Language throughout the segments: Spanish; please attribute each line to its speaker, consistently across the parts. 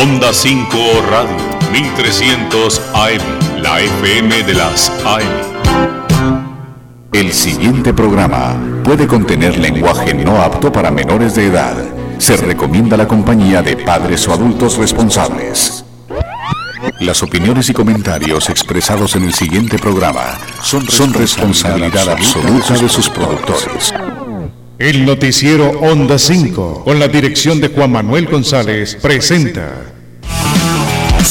Speaker 1: Onda 5 Radio, 1300 AM, la FM de las AM.
Speaker 2: El siguiente programa puede contener lenguaje no apto para menores de edad. Se recomienda la compañía de padres o adultos responsables. Las opiniones y comentarios expresados en el siguiente programa son, son responsabilidad absoluta de sus productores.
Speaker 3: El noticiero Onda 5, con la dirección de Juan Manuel González, presenta.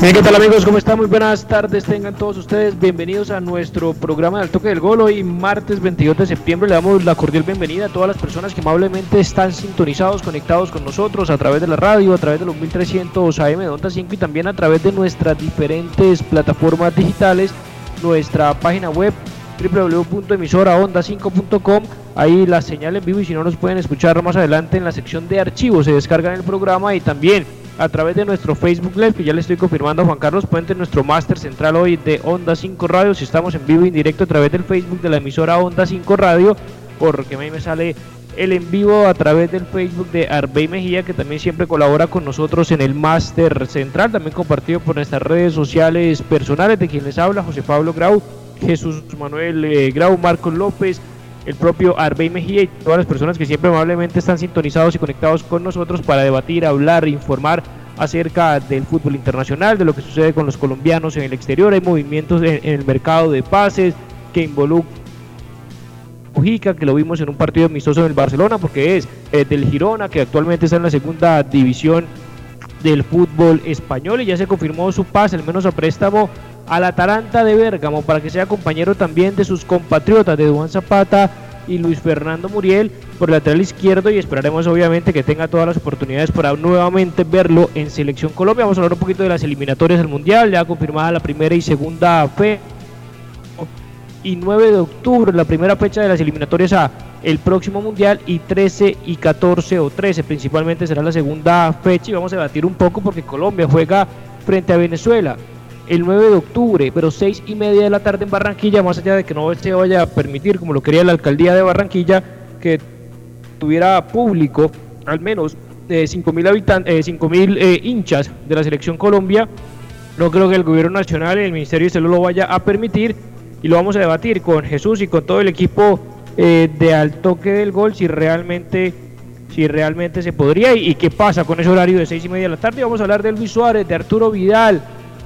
Speaker 4: Bien, ¿qué tal amigos? ¿Cómo están? Muy buenas tardes, tengan todos ustedes bienvenidos a nuestro programa del toque del gol. Hoy martes 22 de septiembre le damos la cordial bienvenida a todas las personas que amablemente están sintonizados, conectados con nosotros a través de la radio, a través de los 1300 AM de Onda 5 y también a través de nuestras diferentes plataformas digitales, nuestra página web www.emisoraonda5.com ahí la señal en vivo y si no nos pueden escuchar más adelante en la sección de archivos se descargan el programa y también a través de nuestro Facebook Live, que ya le estoy confirmando a Juan Carlos Puente, nuestro máster central hoy de Onda 5 Radio. Si estamos en vivo y en directo a través del Facebook de la emisora Onda 5 Radio, porque a mí me sale el en vivo a través del Facebook de Arbey Mejía, que también siempre colabora con nosotros en el máster central, también compartido por nuestras redes sociales personales, de quien les habla José Pablo Grau, Jesús Manuel eh, Grau, Marcos López, el propio Arbey Mejía y todas las personas que siempre amablemente están sintonizados y conectados con nosotros para debatir, hablar, informar acerca del fútbol internacional, de lo que sucede con los colombianos en el exterior. Hay movimientos en, el mercado de pases que involucran que lo vimos en un partido amistoso en el Barcelona, porque es eh, del Girona, que actualmente está en la segunda división del fútbol español y ya se confirmó su pase, al menos a préstamo al Atalanta de Bérgamo para que sea compañero también de sus compatriotas de Duan Zapata y Luis Fernando Muriel por el lateral izquierdo y esperaremos obviamente que tenga todas las oportunidades para nuevamente verlo en Selección Colombia. Vamos a hablar un poquito de las eliminatorias del Mundial, ya confirmada la primera y segunda fe. Y 9 de octubre, la primera fecha de las eliminatorias a el próximo Mundial y 13 y 14 o 13 principalmente será la segunda fecha. Y vamos a debatir un poco porque Colombia juega frente a Venezuela el 9 de octubre, pero 6 y media de la tarde en Barranquilla, más allá de que no se vaya a permitir, como lo quería la alcaldía de Barranquilla, que tuviera público al menos eh, 5.000 habitantes, eh, eh, hinchas de la selección Colombia, no creo que el gobierno nacional y el Ministerio de Salud lo vaya a permitir y lo vamos a debatir con Jesús y con todo el equipo eh, de al toque del gol si realmente si realmente se podría y, y, qué pasa con ese horario de seis y media de la tarde. Vamos a hablar de Luis Suárez, de Arturo Vidal,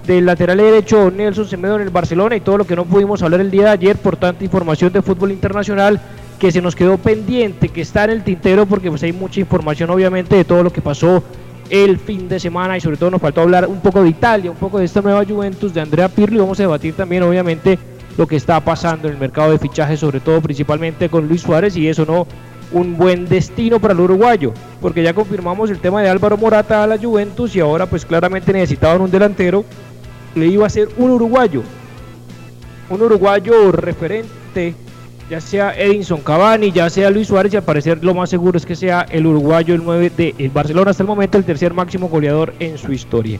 Speaker 4: del lateral derecho Nelson Semedo en el Barcelona y todo lo que no pudimos hablar el día de ayer por tanta información de fútbol internacional que se nos quedó pendiente, que está en el tintero porque pues hay mucha información obviamente de todo lo que pasó el fin de semana y sobre todo nos faltó hablar un poco de Italia, un poco de esta nueva Juventus de Andrea Pirlo y vamos a debatir también obviamente lo que está pasando en el mercado de fichajes, sobre todo principalmente con Luis Suárez y eso no un buen destino para el uruguayo, porque ya confirmamos el tema de Álvaro Morata a la Juventus y ahora pues claramente necesitaban un delantero le iba a ser un uruguayo, un uruguayo referente, ya sea Edinson Cavani, ya sea Luis Suárez, y al parecer lo más seguro es que sea el uruguayo, el 9 de Barcelona, hasta el momento el tercer máximo goleador en su historia.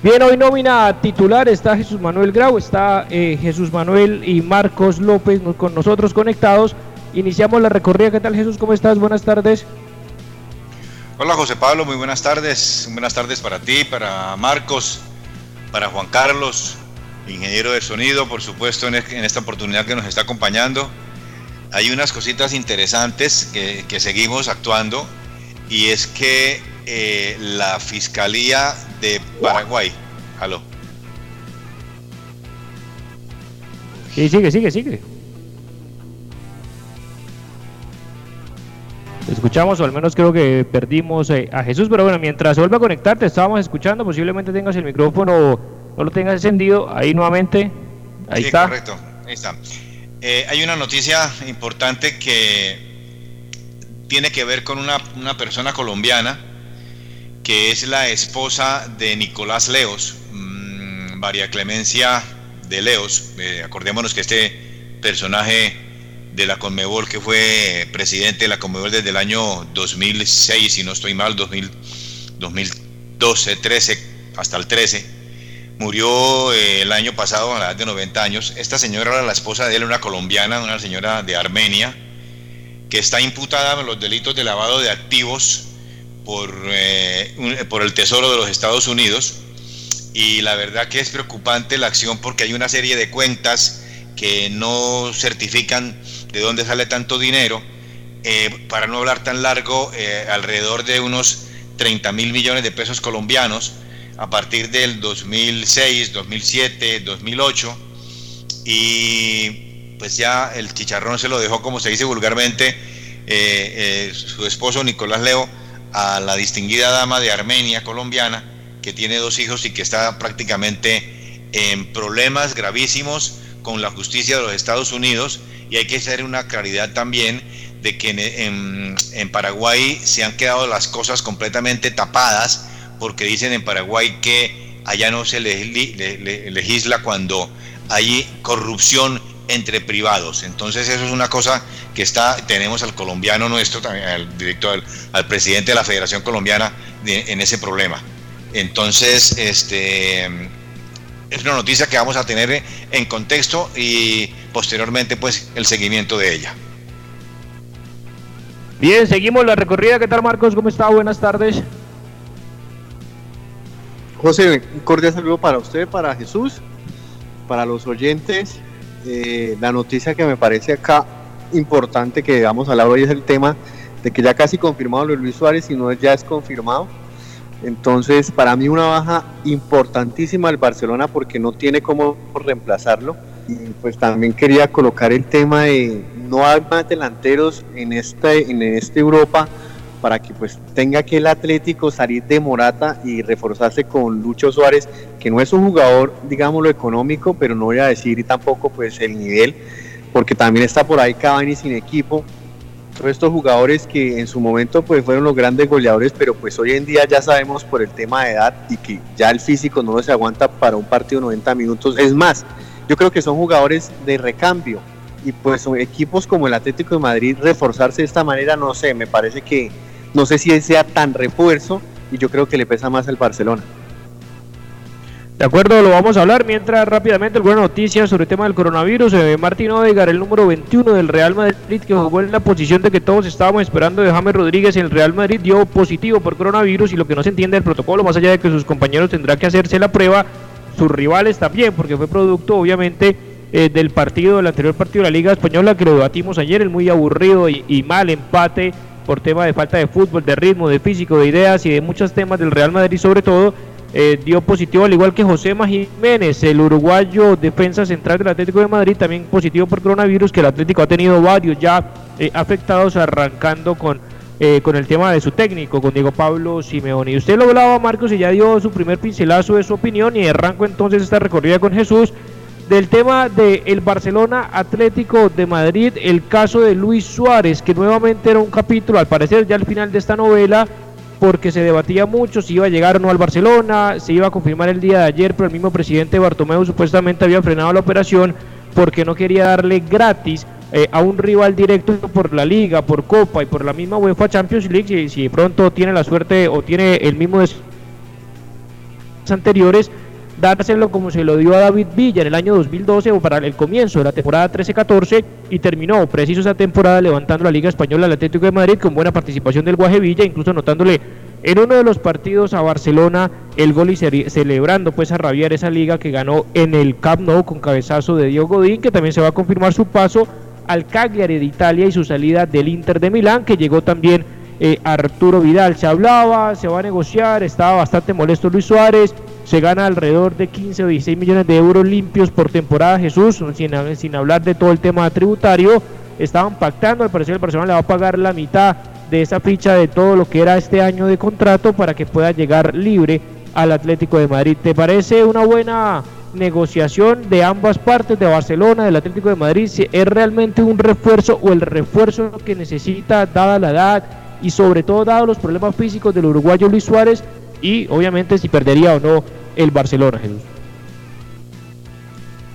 Speaker 4: Bien, hoy nómina titular está Jesús Manuel Grau, está eh, Jesús Manuel y Marcos López con nosotros conectados. Iniciamos la recorrida. ¿Qué tal Jesús? ¿Cómo estás? Buenas tardes.
Speaker 5: Hola José Pablo, muy buenas tardes. Buenas tardes para ti, para Marcos, para Juan Carlos, ingeniero de sonido, por supuesto, en, esta oportunidad que nos está acompañando. Hay unas cositas interesantes que, seguimos actuando y es que eh, la Fiscalía de Paraguay, aló.
Speaker 4: Sí, sigue, sigue, sigue. Escuchamos, o al menos creo que perdimos eh, a Jesús, pero bueno, mientras se vuelve a conectar, te estábamos escuchando, posiblemente tengas el micrófono, no lo tengas encendido, ahí nuevamente, ahí está.
Speaker 5: Correcto, ahí está. Eh, hay una noticia importante que tiene que ver con una, una persona colombiana que es la esposa de Nicolás Leos, mmm, María Clemencia de Leos. Eh, acordémonos que este personaje de la Conmebol, que fue presidente de la Conmebol desde el año 2006, si no estoy mal, 2000, 2012, 13, hasta el 13, murió eh, el año pasado a la edad de 90 años. Esta señora era la esposa de él, una colombiana, una señora de Armenia, que está imputada en los delitos de lavado de activos por, eh, por el Tesoro de los Estados Unidos y la verdad que es preocupante la acción porque hay una serie de cuentas que no certifican de dónde sale tanto dinero. Eh, para no hablar tan largo, eh, alrededor de unos 30 mil millones de pesos colombianos a partir del 2006, 2007, 2008 y pues ya el chicharrón se lo dejó, como se dice vulgarmente, eh, su esposo Nicolás Leo a la distinguida dama de Armenia, colombiana, que tiene dos hijos y que está prácticamente en problemas gravísimos con la justicia de los Estados Unidos y hay que hacer una claridad también de que en, Paraguay se han quedado las cosas completamente tapadas porque dicen en Paraguay que allá no se legisla cuando hay corrupción entre privados. Entonces eso es una cosa que está, tenemos al colombiano nuestro, al director, al, presidente de la Federación Colombiana en ese problema. Entonces, este es una noticia que vamos a tener en contexto y posteriormente pues el seguimiento de ella.
Speaker 4: Bien, seguimos la recorrida. ¿Qué tal Marcos? ¿Cómo está? Buenas tardes.
Speaker 6: José, un cordial saludo para usted, para Jesús, para los oyentes. Eh, la noticia que me parece acá importante que vamos a hablar hoy es el tema de que ya casi confirmado lo de Luis Suárez y no ya es confirmado entonces, para mí una baja importantísima del Barcelona porque no tiene cómo reemplazarlo. Y pues también quería colocar el tema de no hay más delanteros en esta, en esta Europa para que pues tenga que el Atlético salir de Morata y reforzarse con Lucho Suárez, que no es un jugador, digámoslo, económico, pero no voy a decir tampoco pues el nivel, porque también está por ahí Cavani sin equipo, todos estos jugadores que en su momento pues fueron los grandes goleadores, pero pues hoy en día ya sabemos por el tema de edad y que ya el físico no se aguanta para un partido de 90 minutos. Es más, yo creo que son jugadores de recambio y pues equipos como el Atlético de Madrid reforzarse de esta manera, no sé, me parece que no sé si sea tan refuerzo y yo creo que le pesa más al Barcelona.
Speaker 4: De acuerdo, lo vamos a hablar mientras rápidamente alguna noticia sobre el tema del coronavirus. Eh, Martín Odegar, el número 21 del Real Madrid, que jugó en la posición de que todos estábamos esperando de James Rodríguez en el Real Madrid, dio positivo por coronavirus y lo que no se entiende del protocolo, más allá de que sus compañeros tendrán que hacerse la prueba, sus rivales también, porque fue producto obviamente eh, del partido, del anterior partido de la Liga Española que lo debatimos ayer, el muy aburrido y, y mal empate por tema de falta de fútbol, de ritmo, de físico, de ideas y de muchos temas del Real Madrid sobre todo eh, dio positivo, al igual que José Jiménez, el uruguayo defensa central del Atlético de Madrid, también positivo por coronavirus, que el Atlético ha tenido varios ya eh, afectados, arrancando con, eh, con el tema de su técnico, con Diego Pablo Simeone. Y usted lo hablaba, Marcos, y ya dio su primer pincelazo de su opinión, y arranco entonces esta recorrida con Jesús del tema del el Barcelona Atlético de Madrid, el caso de Luis Suárez, que nuevamente era un capítulo, al parecer ya al final de esta novela, porque se debatía mucho si iba a llegar o no al Barcelona, se iba a confirmar el día de ayer, pero el mismo presidente Bartomeu supuestamente había frenado la operación porque no quería darle gratis eh, a un rival directo por la liga, por Copa y por la misma UEFA Champions League, si, si pronto tiene la suerte o tiene el mismo anteriores, dárselo como se lo dio a David Villa en el año 2012 o para el comienzo de la temporada 13-14 y terminó preciso esa temporada levantando la Liga Española al Atlético de Madrid con buena participación del Guaje Villa, incluso anotándole en uno de los partidos a Barcelona el gol y celebrando pues a rabiar esa liga que ganó en el Camp Nou con cabezazo de Diego Godín, que también se va a confirmar su paso al Cagliari de Italia y su salida del Inter de Milán, que llegó también eh, Arturo Vidal. Se hablaba, se va a negociar, estaba bastante molesto Luis Suárez, se gana alrededor de 15 o 16 millones de euros limpios por temporada Jesús, sin, hablar de todo el tema tributario. Estaban pactando, al parecer el Barcelona le va a pagar la mitad de esa ficha de todo lo que era este año de contrato para que pueda llegar libre al Atlético de Madrid. ¿Te parece una buena negociación de ambas partes, de Barcelona, del Atlético de Madrid? ¿Es realmente un refuerzo o el refuerzo que necesita dada la edad y sobre todo dado los problemas físicos del uruguayo Luis Suárez y obviamente si perdería o no el Barcelona, Jesús?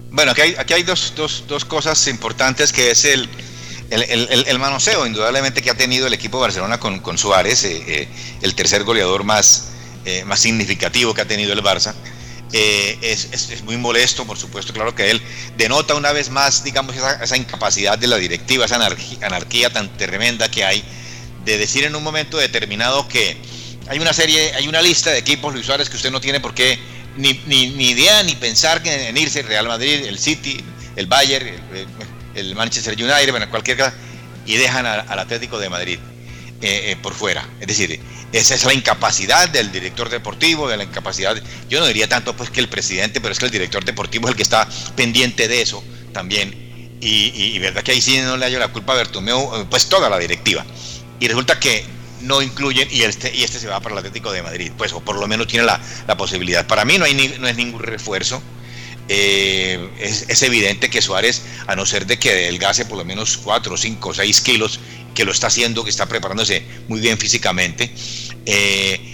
Speaker 5: Bueno, aquí hay, dos, cosas importantes que es el, el, manoseo, indudablemente, que ha tenido el equipo de Barcelona con, Suárez, eh, eh, el tercer goleador más, eh, más significativo que ha tenido el Barça. Es, es, muy molesto, por supuesto, claro que él denota una vez más, digamos, esa, esa incapacidad de la directiva, esa anarquía, tan tremenda que hay, de decir en un momento determinado que hay una serie, hay una lista de equipos, Luis Suárez, que usted no tiene por qué ni, ni, ni idea ni pensar en irse, Real Madrid, el City, el Bayern, el, Manchester United, bueno, cualquier cosa, y dejan al Atlético de Madrid eh, eh, por fuera. Es decir, esa es la incapacidad del director deportivo, de la incapacidad, yo no diría tanto pues que el presidente, pero es que el director deportivo es el que está pendiente de eso también. Y, verdad que ahí sí no le hallo la culpa a Bertomeu, eh, pues toda la directiva. Y resulta que no incluyen y este, y este se va para el Atlético de Madrid, pues o por lo menos tiene la, la posibilidad. Para mí no, hay no es ningún refuerzo eh, es, evidente que Suárez, a no ser de que adelgase por lo menos 4, 5, 6 kilos, que lo está haciendo, que está preparándose muy bien físicamente, eh,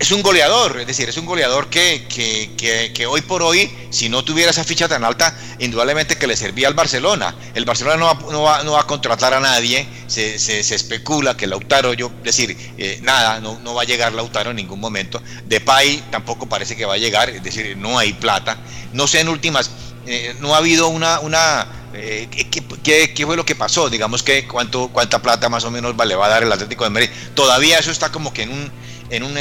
Speaker 5: es un goleador, es decir, es un goleador que, que, hoy por hoy, si no tuviera esa ficha tan alta, indudablemente que le servía al Barcelona. El Barcelona no va, no va, a contratar a nadie, se, se, especula que Lautaro, yo decir, eh, nada, no, no va a llegar Lautaro en ningún momento. Depay tampoco parece que va a llegar, es decir, no hay plata. No sé en últimas, eh, no ha habido una... una eh, ¿qué, qué, fue lo que pasó? Digamos que cuánto, cuánta plata más o menos le va a dar el Atlético de Madrid. Todavía eso está como que en un, en un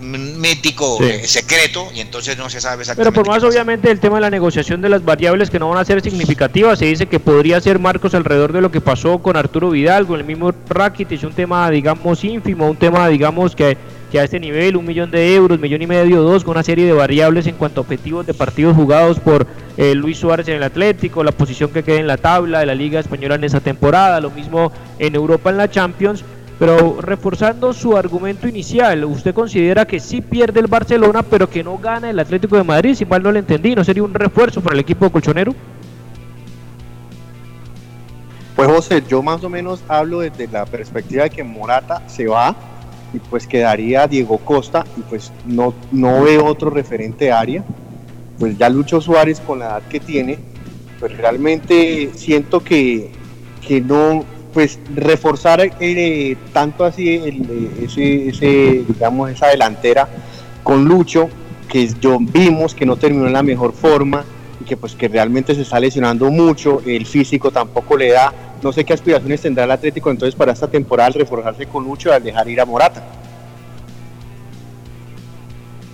Speaker 5: mítico eh, secreto y entonces no se sabe
Speaker 4: exactamente. Pero por más obviamente el tema de la negociación de las variables que no van a ser significativas, se dice que podría ser Marcos alrededor de lo que pasó con Arturo Vidal, con el mismo Rakitic, un tema digamos ínfimo, un tema digamos que, que a este nivel, un millón de euros, millón y medio, dos, con una serie de variables en cuanto a objetivos de partidos jugados por eh, Luis Suárez en el Atlético, la posición que quede en la tabla de la Liga Española en esa temporada, lo mismo en Europa en la Champions pero reforzando su argumento inicial, ¿usted considera que sí pierde el Barcelona, pero que no gana el Atlético de Madrid? Si mal no le entendí, ¿no sería un refuerzo para el equipo colchonero?
Speaker 6: Pues José, yo más o menos hablo desde la perspectiva de que Morata se va y pues quedaría Diego Costa y pues no, no veo otro referente área. Pues ya Lucho Suárez con la edad que tiene, pues realmente siento que, que no, pues reforzar eh, tanto así el, ese, digamos, esa delantera con Lucho, que yo vimos que no terminó en la mejor forma y que pues que realmente se está lesionando mucho, el físico tampoco le da, no sé qué aspiraciones tendrá el Atlético entonces para esta temporada reforzarse con Lucho al dejar ir a Morata.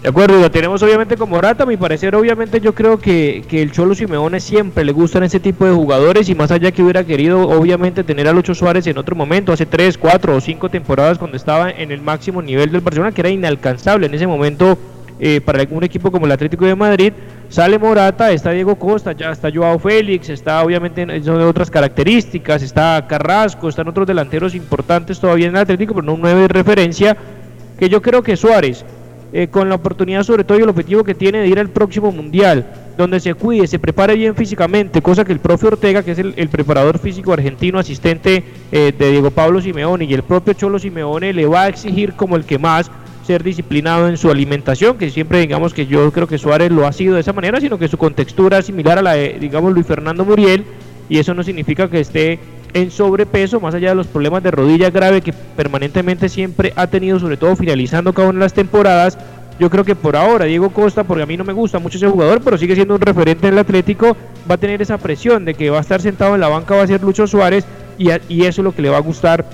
Speaker 4: De acuerdo, lo tenemos obviamente como Morata, a mi parecer obviamente yo creo que, que el Cholo Simeone siempre le gustan ese tipo de jugadores y más allá que hubiera querido obviamente tener a Lucho Suárez en otro momento, hace 3, 4 o 5 temporadas cuando estaba en el máximo nivel del Barcelona, que era inalcanzable en ese momento eh, para un equipo como el Atlético de Madrid, sale Morata, está Diego Costa, ya está Joao Félix, está obviamente son otras características, está Carrasco, están otros delanteros importantes todavía en el Atlético, pero no un 9 de referencia, que yo creo que Suárez eh, con la oportunidad sobre todo y el objetivo que tiene de ir al próximo mundial, donde se cuide, se prepare bien físicamente, cosa que el profe Ortega, que es el, preparador físico argentino, asistente eh, de Diego Pablo Simeone y el propio Cholo Simeone le va a exigir como el que más ser disciplinado en su alimentación, que siempre digamos que yo creo que Suárez lo ha sido de esa manera, sino que su contextura es similar a la de, digamos, Luis Fernando Muriel, y eso no significa que esté en sobrepeso, más allá de los problemas de rodilla grave que permanentemente siempre ha tenido, sobre todo finalizando cada una de las temporadas. Yo creo que por ahora Diego Costa, porque a mí no me gusta mucho ese jugador, pero sigue siendo un referente en el Atlético, va a tener esa presión de que va a estar sentado en la banca, va a ser Lucho Suárez, y, y eso es lo que le va a gustar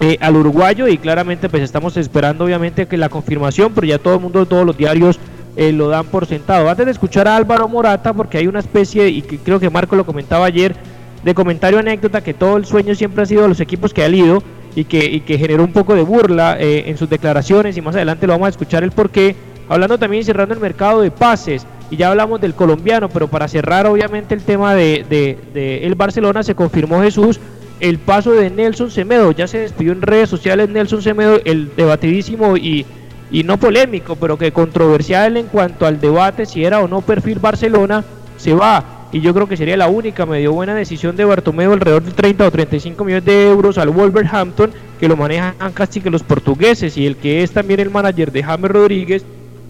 Speaker 4: eh, al uruguayo, y claramente pues estamos esperando obviamente que la confirmación, pero ya todo el mundo, todos los diarios eh, lo dan por sentado. Antes de escuchar a Álvaro Morata, porque hay una especie, y que creo que Marco lo comentaba ayer, de comentario anécdota que todo el sueño siempre ha sido los equipos que ha ido y que, y que generó un poco de burla eh, en sus declaraciones y más adelante lo vamos a escuchar el porqué. Hablando también cerrando el mercado de pases y ya hablamos del colombiano, pero para cerrar obviamente el tema de, de, el Barcelona se confirmó Jesús el paso de Nelson Semedo. Ya se despidió en redes sociales Nelson Semedo, el debatidísimo y, y no polémico, pero que controversial en cuanto al debate si era o no perfil Barcelona, se va. Y yo creo que sería la única medio buena decisión de Bartomeu, alrededor de 30 o 35 millones de euros al Wolverhampton, que lo manejan casi que los portugueses, y el que es también el manager de James Rodríguez,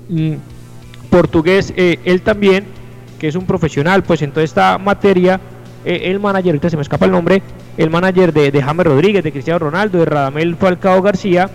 Speaker 4: mm, portugués, eh, él también, que es un profesional, pues en toda esta materia, eh, el manager, ahorita se me escapa el nombre, el manager de, de James Rodríguez, de Cristiano Ronaldo, de Radamel Falcao García,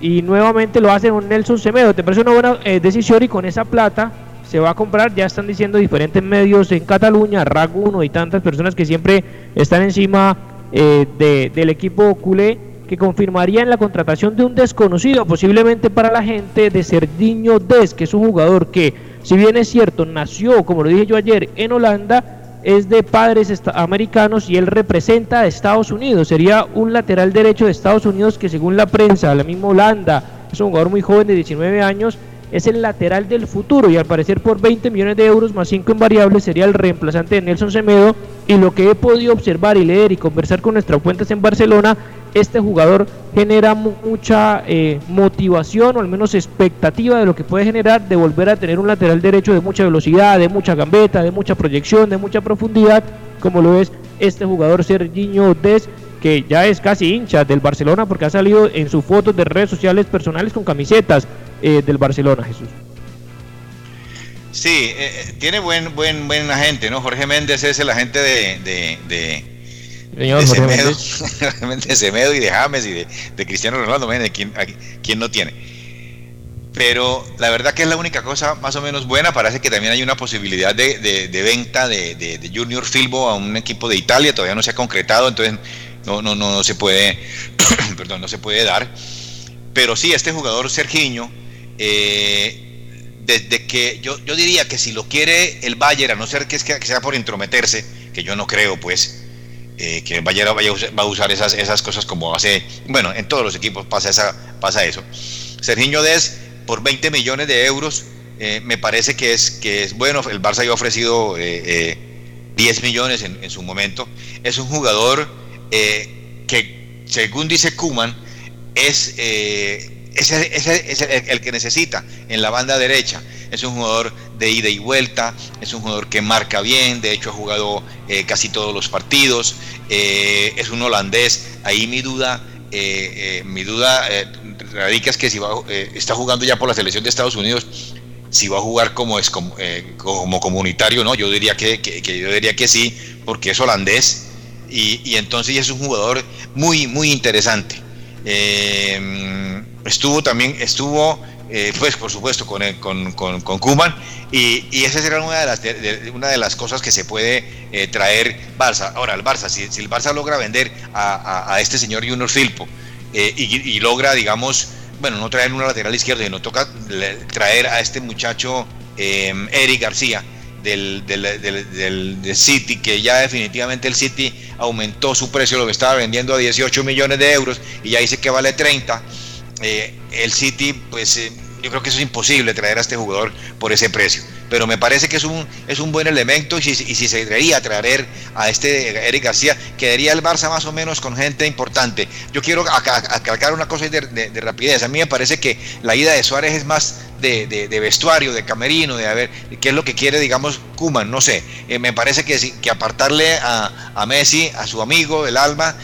Speaker 4: y nuevamente lo hace con Nelson Semedo. Te parece una buena eh, decisión y con esa plata se va a comprar, ya están diciendo diferentes medios en Cataluña, RAG 1 y tantas personas que siempre están encima eh, del equipo culé que confirmarían la contratación de un desconocido, posiblemente para la gente, de Serdiño Des, que es un jugador que, si bien es cierto, nació, como lo dije yo ayer, en Holanda, es de padres americanos y él representa a Estados Unidos. Sería un lateral derecho de Estados Unidos que según la prensa, la misma Holanda, es un jugador muy joven de 19 años, es el lateral del futuro y al parecer por 20 millones de euros más 5 en variables sería el reemplazante de Nelson Semedo. Y lo que he podido observar y leer y conversar con nuestras fuentes en Barcelona, este jugador genera mucha eh, motivación o al menos expectativa de lo que puede generar de volver a tener un lateral derecho de mucha velocidad, de mucha gambeta, de mucha proyección, de mucha profundidad, como lo es este jugador Serginho Des que ya es casi hincha del Barcelona porque ha salido en sus fotos de redes sociales personales con camisetas eh, del Barcelona, Jesús.
Speaker 5: Sí, eh, eh, tiene buen buen buen agente, ¿no? Jorge Méndez es el agente de, de, de, de Semedo, de Semedo y de James y de, Cristiano Ronaldo, ¿quién, ¿quién no tiene? Pero la verdad que es la única cosa más o menos buena. Parece que también hay una posibilidad de, de venta de, Junior Filbo a un equipo de Italia. Todavía no se ha concretado, entonces no, no, no, no se puede, perdón, no se puede dar. Pero sí, este jugador Sergiño eh, desde que yo, yo diría que si lo quiere el Bayern, a no ser que, que sea por intrometerse, que yo no creo, pues, eh, que el Bayern va a usar esas, esas cosas como hace, bueno, en todos los equipos pasa, esa, pasa eso. Serginho Des, por 20 millones de euros, eh, me parece que es, que es bueno, el Barça ya ha ofrecido 10 millones en, en, su momento, es un jugador que, según dice Kuman, es es el, que necesita en la banda derecha. Es un jugador de ida y vuelta, es un jugador que marca bien, de hecho ha jugado eh, casi todos los partidos, eh, es un holandés. Ahí mi duda, eh, mi duda radica es que si va, está jugando ya por la selección de Estados Unidos, si va a jugar como es como, como comunitario, no, yo diría que, yo diría que sí, porque es holandés y, entonces es un jugador muy muy interesante. Estuvo también, estuvo, eh, pues por supuesto, con, con, con, Kuman, y, y, esa será una de las, una de las cosas que se puede eh, traer Barça. Ahora, el Barça, si, el Barça logra vender a, a, este señor Junior Filpo eh, y, logra, digamos, bueno, no traer una lateral izquierda, sino toca traer a este muchacho Eric García, del, del, del, City, que ya definitivamente el City aumentó su precio, lo que estaba vendiendo a 18 millones de euros y ya dice que vale 30. Eh, el City, pues eh, yo creo que eso es imposible traer a este jugador por ese precio. Pero me parece que es un, es un buen elemento y si, si se debería traer a este Eric García, quedaría el Barça más o menos con gente importante. Yo quiero acalcar una cosa de, rapidez. A mí me parece que la ida de Suárez es más de, vestuario, de camerino, de a ver qué es lo que quiere, digamos, Kuman, no sé. Eh, me parece que, que apartarle a, a, Messi, a su amigo, el alma,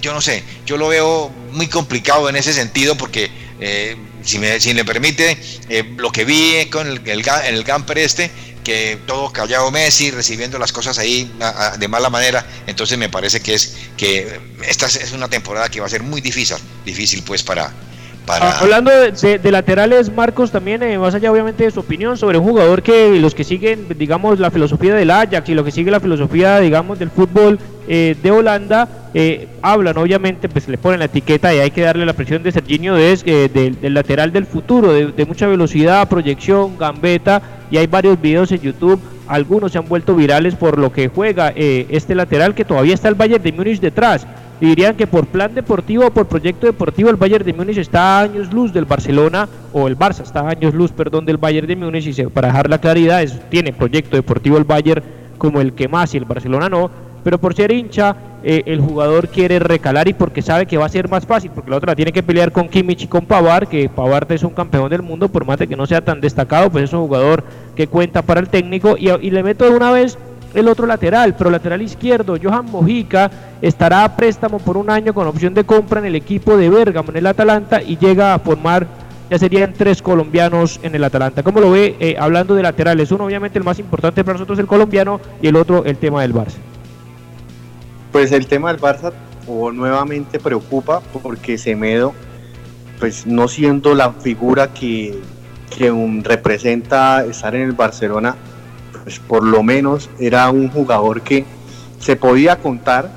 Speaker 5: yo no sé, yo lo veo muy complicado en ese sentido porque eh, si, me, si me permite, eh, lo que vi con el, el, el camper este, que todo callado Messi, recibiendo las cosas ahí de mala manera, entonces me parece que es que esta es una temporada que va a ser muy difícil, difícil pues para,
Speaker 4: Ah, hablando de, laterales, Marcos, también eh, más allá obviamente de su opinión sobre un jugador que los que siguen, digamos, la filosofía del Ajax y lo que sigue la filosofía, digamos, del fútbol eh, de Holanda, eh, hablan, obviamente, pues le ponen la etiqueta y hay que darle la presión de Serginho Des, del, del, lateral del futuro, de, mucha velocidad, proyección, gambeta, y hay varios videos en YouTube, algunos se han vuelto virales por lo que juega este lateral que todavía está el Bayern de Múnich detrás. Dirían que por plan deportivo o por proyecto deportivo el Bayern de Múnich está a años luz del Barcelona, o el Barça está a años luz, perdón, del Bayern de Múnich, y para dejar la claridad, es, tiene proyecto deportivo el Bayern como el que más y el Barcelona no, pero por ser hincha eh, el jugador quiere recalar y porque sabe que va a ser más fácil, porque la otra tiene que pelear con Kimmich y con Pavard, que Pavard es un campeón del mundo, por más de que no sea tan destacado, pues es un jugador que cuenta para el técnico y, y le meto de una vez el otro lateral, pero lateral izquierdo, Johan Mojica, estará a préstamo por un año con opción de compra en el equipo de Bergamo, en el Atalanta, y llega a formar, ya serían tres colombianos en el Atalanta. ¿Cómo lo ve eh, hablando de laterales? Uno, obviamente, el más importante para nosotros, el colombiano, y el otro, el tema del Barça.
Speaker 6: Pues el tema del Barça o nuevamente preocupa porque Semedo, pues no siendo la figura que, que representa estar en el Barcelona, pues por lo menos era un jugador que se podía contar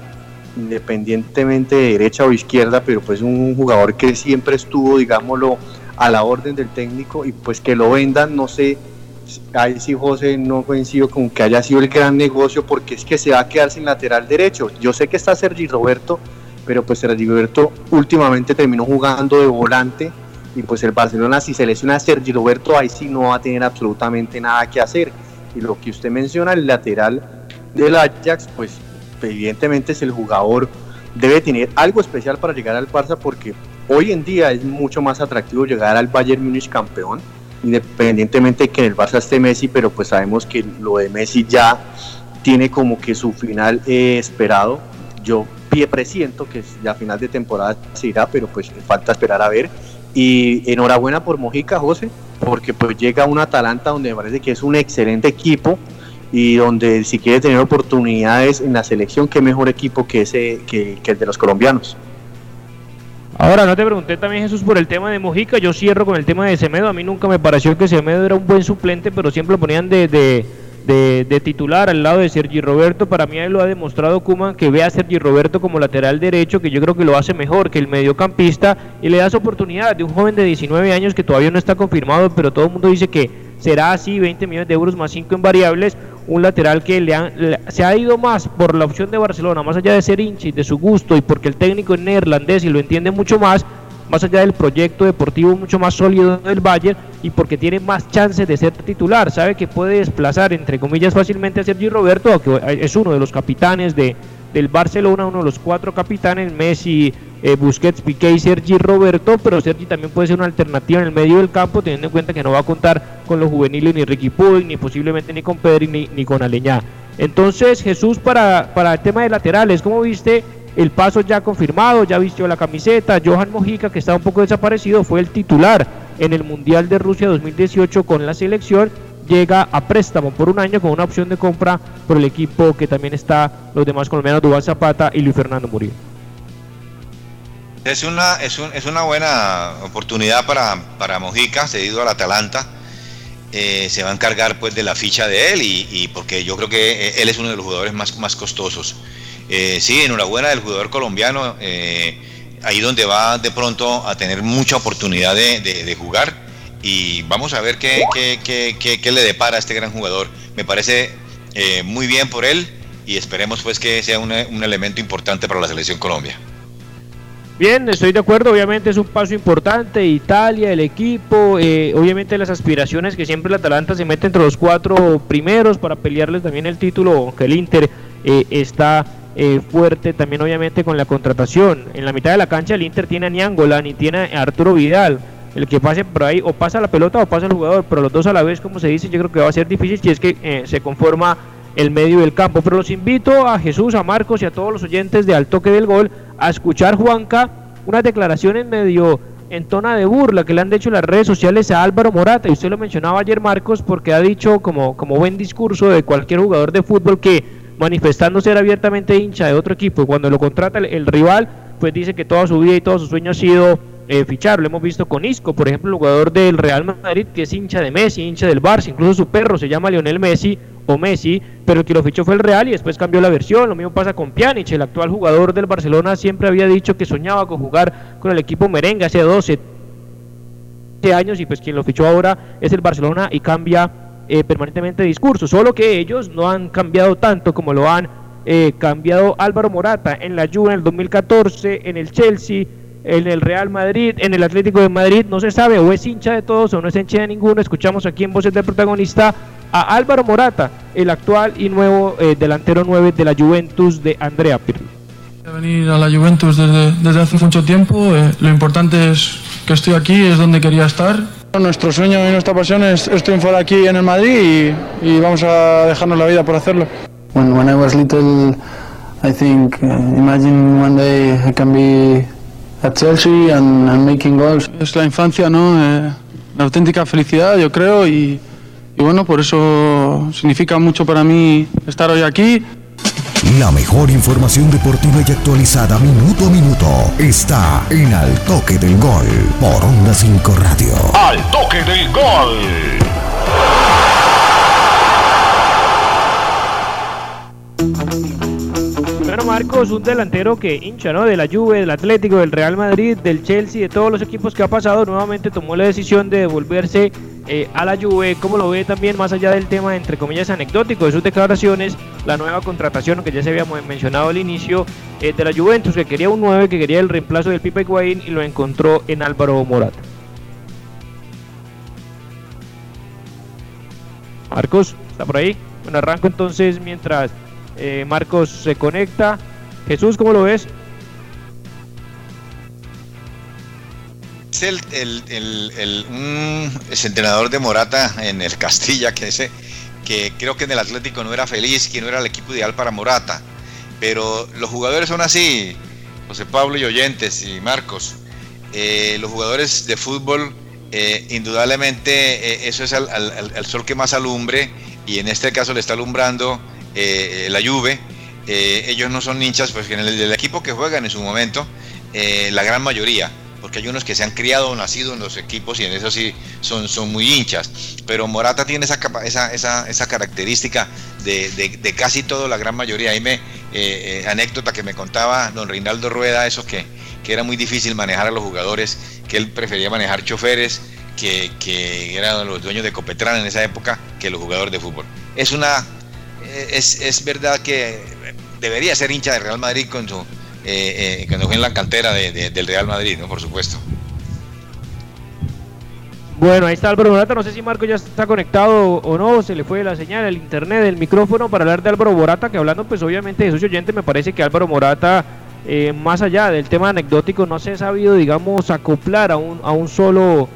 Speaker 6: independientemente de derecha o izquierda, pero pues un jugador que siempre estuvo, digámoslo, a la orden del técnico y pues que lo vendan, no sé, ahí sí José no coincido con que haya sido el gran negocio porque es que se va a quedar sin lateral derecho. Yo sé que está Sergi Roberto, pero pues Sergi Roberto últimamente terminó jugando de volante y pues el Barcelona si se lesiona a Sergi Roberto ahí sí no va a tener absolutamente nada que hacer. Y lo que usted menciona, el lateral del Ajax, pues evidentemente es el jugador, debe tener algo especial para llegar al Barça porque hoy en día es mucho más atractivo llegar al Bayern Múnich campeón independientemente de que en el Barça esté Messi, pero pues sabemos que lo de Messi ya tiene como que su final eh, esperado. Yo presiento que ya final de temporada se irá, pero pues falta esperar a ver. Y enhorabuena por Mojica, José, porque pues llega un Atalanta donde me parece que es un excelente equipo y donde si quiere tener oportunidades en la selección, qué mejor equipo que ese que el de los colombianos.
Speaker 4: Ahora, no te pregunté también, Jesús, por el tema de Mojica. Yo cierro con el tema de Semedo. A mí nunca me pareció que Semedo era un buen suplente, pero siempre lo ponían de, de, titular al lado de Sergi Roberto. Para mí, él lo ha demostrado Kuman, que ve a Sergi Roberto como lateral derecho, que yo creo que lo hace mejor que el mediocampista y le das oportunidad de un joven de 19 años que todavía no está confirmado, pero todo el mundo dice que será así: 20 millones de euros más 5 en variables un lateral que le, se ha ido más por la opción de Barcelona, más allá de ser hincha y de su gusto y porque el técnico es neerlandés y lo entiende mucho más, más allá del proyecto deportivo mucho más sólido del Bayern y porque tiene más chances de ser titular, sabe que puede desplazar entre comillas fácilmente a Sergio Roberto, que es uno de los capitanes de, del Barcelona, uno de los cuatro capitanes, Messi, eh, Busquets, Piqué y Sergi Roberto, pero Sergi también puede ser una alternativa en el medio del campo, teniendo en cuenta que no va a contar con los juveniles ni Ricky Puig, ni posiblemente ni con Pedri, ni, ni con Aleñá. Entonces, Jesús, para, para el tema de laterales, ¿cómo viste el paso ya confirmado? Ya vistió la camiseta, Johan Mojica, que estaba un poco desaparecido, fue el titular en el Mundial de Rusia 2018 con la selección llega a préstamo por un año con una opción de compra por el equipo que también está los demás colombianos Dubán Zapata y Luis Fernando Murillo.
Speaker 5: Es una, es, es una buena oportunidad para, para Mojica, cedido al Atalanta. Eh, se va a encargar pues de la ficha de él y, porque yo creo que eh, él es uno de los jugadores más, más costosos. Eh, sí, enhorabuena del jugador colombiano, ahí donde va de pronto a tener mucha oportunidad de, jugar y vamos a ver qué, qué, le depara a este gran jugador. Me parece muy bien por él y esperemos pues que sea un elemento importante para la selección Colombia.
Speaker 4: Bien, estoy de acuerdo, obviamente es un paso importante, Italia, el equipo, eh, obviamente las aspiraciones que siempre el Atalanta se mete entre los cuatro primeros para pelearles también el título, aunque el Inter eh, está eh, fuerte también obviamente con la contratación. En la mitad de la cancha el Inter tiene a Niangolan y tiene a Arturo Vidal, el que pase por ahí o pasa la pelota o pasa el jugador, pero los dos a la vez, como se dice, yo creo que va a ser difícil si es que se conforma el medio del campo. Pero los invito a Jesús, a Marcos y a todos los oyentes de Al Toque del Gol a escuchar, Juanca, unas declaraciones medio en tona de burla que le han hecho las redes sociales a Álvaro Morata. Y usted lo mencionaba ayer, Marcos, porque ha dicho como, como buen discurso de cualquier jugador de fútbol que manifestando ser abiertamente hincha de otro equipo cuando lo contrata el rival, pues dice que toda su vida y todo su sueño ha sido eh, fichar. Lo hemos visto con Isco, por ejemplo, el jugador del Real Madrid, que es hincha de Messi, hincha del Barça, incluso su perro se llama Lionel Messi o Messi, pero el que lo fichó fue el Real y después cambió la versión. Lo mismo pasa con Pjanic, el actual jugador del Barcelona, siempre había dicho que soñaba con jugar con el equipo merengue hace 12 años y pues quien lo fichó ahora es el Barcelona y cambia eh, permanentemente discurso, solo que ellos no han cambiado tanto como lo han eh, cambiado Álvaro Morata en la Juve en el 2014, en el Chelsea, en el Real Madrid, en el Atlético de Madrid, no se sabe, o es hincha de todos o no es hincha de ninguno. Escuchamos aquí en voces del protagonista a Álvaro Morata, el actual y nuevo eh, delantero 9 de la Juventus de Andrea Pirlo.
Speaker 7: Venir a la Juventus desde, desde hace mucho tiempo, eh, lo importante es que estoy aquí, es donde quería estar. Nuestro sueño y nuestra pasión es, es triunfar aquí en el Madrid y, y, vamos a dejarnos la vida por hacerlo.
Speaker 8: When, when I was little, I think, uh, imagine one day I can be at Chelsea and, and making goals.
Speaker 7: Es la infancia, ¿no? Eh, la auténtica felicidad, yo creo, y, y bueno, por eso significa mucho para mí estar hoy aquí.
Speaker 9: La mejor información deportiva y actualizada minuto a minuto está en Al Toque del Gol por Onda 5 Radio.
Speaker 10: Al Toque del Gol.
Speaker 4: Marcos, un delantero que hincha, ¿no? De la Juve, del Atlético, del Real Madrid, del Chelsea, de todos los equipos que ha pasado, nuevamente tomó la decisión de devolverse eh, a la Juve. Como lo ve también, más allá del tema, entre comillas, anecdótico de sus declaraciones, la nueva contratación que ya se había mencionado al inicio eh, de la Juventus, que quería un 9, que quería el reemplazo del Pipe Higuaín y lo encontró en Álvaro Morata. Marcos, ¿está por ahí? Bueno, arranco entonces mientras eh, Marcos se conecta. Jesús, ¿cómo lo ves?
Speaker 5: Es el, el, el, el entrenador de Morata en el Castilla que ese que creo que en el Atlético no era feliz, que no era el equipo ideal para Morata. Pero los jugadores son así, José Pablo y Oyentes y Marcos. Eh, los jugadores de fútbol, eh, indudablemente, eso es al, sol que más alumbre, y en este caso le está alumbrando eh, la Juve. ellos no son hinchas, pues en el, equipo que juegan en su momento, la gran mayoría porque hay unos que se han criado o nacido en los equipos y en eso sí son, son muy hinchas. Pero Morata tiene esa, esa, esa, característica de, de, casi todo, la gran mayoría. Ahí me, eh, eh, anécdota que me contaba don Reinaldo Rueda, eso que, que era muy difícil manejar a los jugadores, que él prefería manejar choferes, que, que eran los dueños de Copetrán en esa época, que los jugadores de fútbol. Es una, es, es verdad que debería ser hincha del Real Madrid con su eh, eh, cuando fue en la cantera de, de, del Real Madrid, ¿no? Por supuesto.
Speaker 4: Bueno, ahí está Álvaro Morata, no sé si Marco ya está conectado o no, se le fue la señal, el internet, el micrófono para hablar de Álvaro Morata, que hablando pues obviamente de socio oyente, me parece que Álvaro Morata, eh, más allá del tema anecdótico, no se ha sabido, digamos, acoplar a un, a un solo